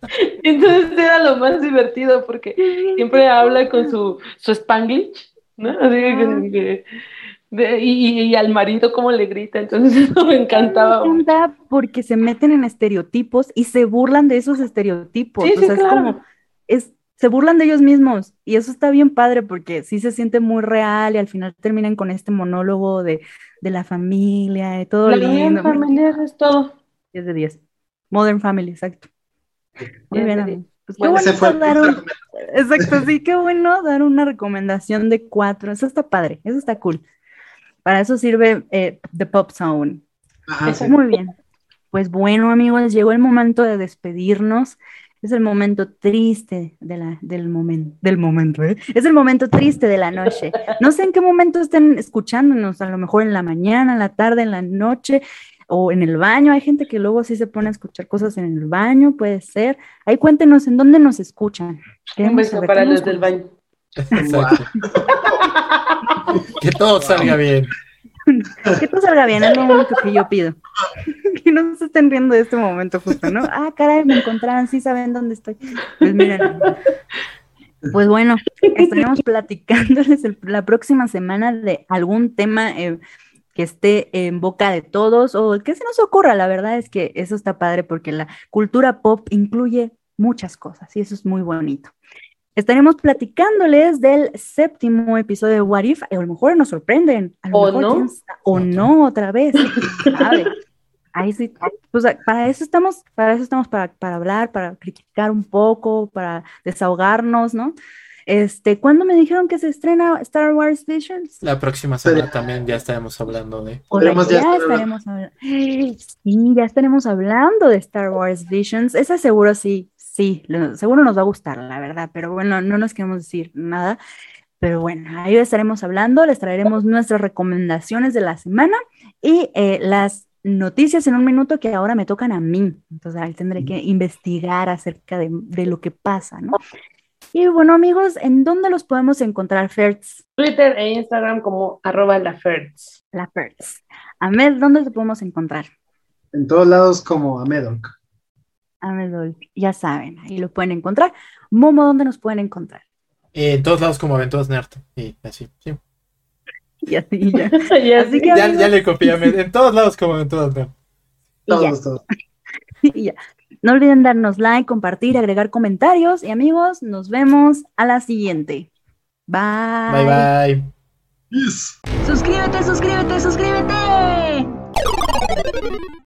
Entonces era lo más divertido porque siempre habla con su, su spanglish, ¿no? Así que- que- de- y, y al marido cómo le grita, entonces eso me encantaba. Me encanta porque se meten en estereotipos y se burlan de esos estereotipos. Sí, o sí, sea, es claro. como, es, se burlan de ellos mismos y eso está bien padre porque sí se siente muy real y al final terminan con este monólogo de, de la familia y todo La lindo. familiar es todo. 10 de 10. Modern Family, exacto. Muy 10 bien, de. Pues qué Bueno, fue dar un- de Exacto, sí, qué bueno dar una recomendación de cuatro. Eso está padre, eso está cool. Para eso sirve eh, The Pop Zone. Ajá, sí. Muy bien. Pues bueno, amigos, llegó el momento de despedirnos. Es el momento triste de la, del momento, del momento, ¿eh? Es el momento triste de la noche. No sé en qué momento estén escuchándonos, a lo mejor en la mañana, en la tarde, en la noche o en el baño. Hay gente que luego sí se pone a escuchar cosas en el baño, puede ser. Ahí cuéntenos en dónde nos escuchan. Un beso saber, para los del baño. Exacto. que todo salga bien. Que todo salga bien, es lo único que yo pido. Que no se estén riendo de este momento justo, ¿no? Ah, caray, me encontraron, sí saben dónde estoy. Pues miren. Pues bueno, estaremos platicándoles el- la próxima semana de algún tema eh, que esté en boca de todos o que se nos ocurra. La verdad es que eso está padre porque la cultura pop incluye muchas cosas y eso es muy bonito. Estaremos platicándoles del séptimo episodio de What If, a lo mejor nos sorprenden, a lo O mejor no. o no otra vez, sabe. Ahí sí, pues para eso estamos, para eso estamos para, para hablar, para criticar un poco, para desahogarnos, ¿no? Este, ¿cuándo me dijeron que se estrena Star Wars Visions? La próxima semana también ya estaremos hablando de. Ya, ya estar estaremos hablando. Sí, ya estaremos hablando de Star Wars Visions. Esa seguro sí, sí, lo- seguro nos va a gustar, la verdad, pero bueno, no nos queremos decir nada. Pero bueno, ahí estaremos hablando, les traeremos nuestras recomendaciones de la semana y eh, las noticias en un minuto que ahora me tocan a mí. Entonces ahí tendré que investigar acerca de, de lo que pasa, ¿no? Y bueno, amigos, ¿en dónde los podemos encontrar, Fertz? Twitter e Instagram como arroba la Ferds. La Fertz. Ahmed, ¿dónde te podemos encontrar? En todos lados como Amedoc. Amedol, ya saben, ahí lo pueden encontrar. Momo, ¿dónde nos pueden encontrar? eh, en todos lados como Aventuras Nerd. Y así, sí. Y así ya. Y Así así que- Ya, ya le copié En todos lados como Nerd. Y ya, Todos, todos. y ya. No olviden darnos like, compartir, agregar comentarios. Y amigos, nos vemos a la siguiente. Bye. Bye bye. Yes. Suscríbete, suscríbete, suscríbete.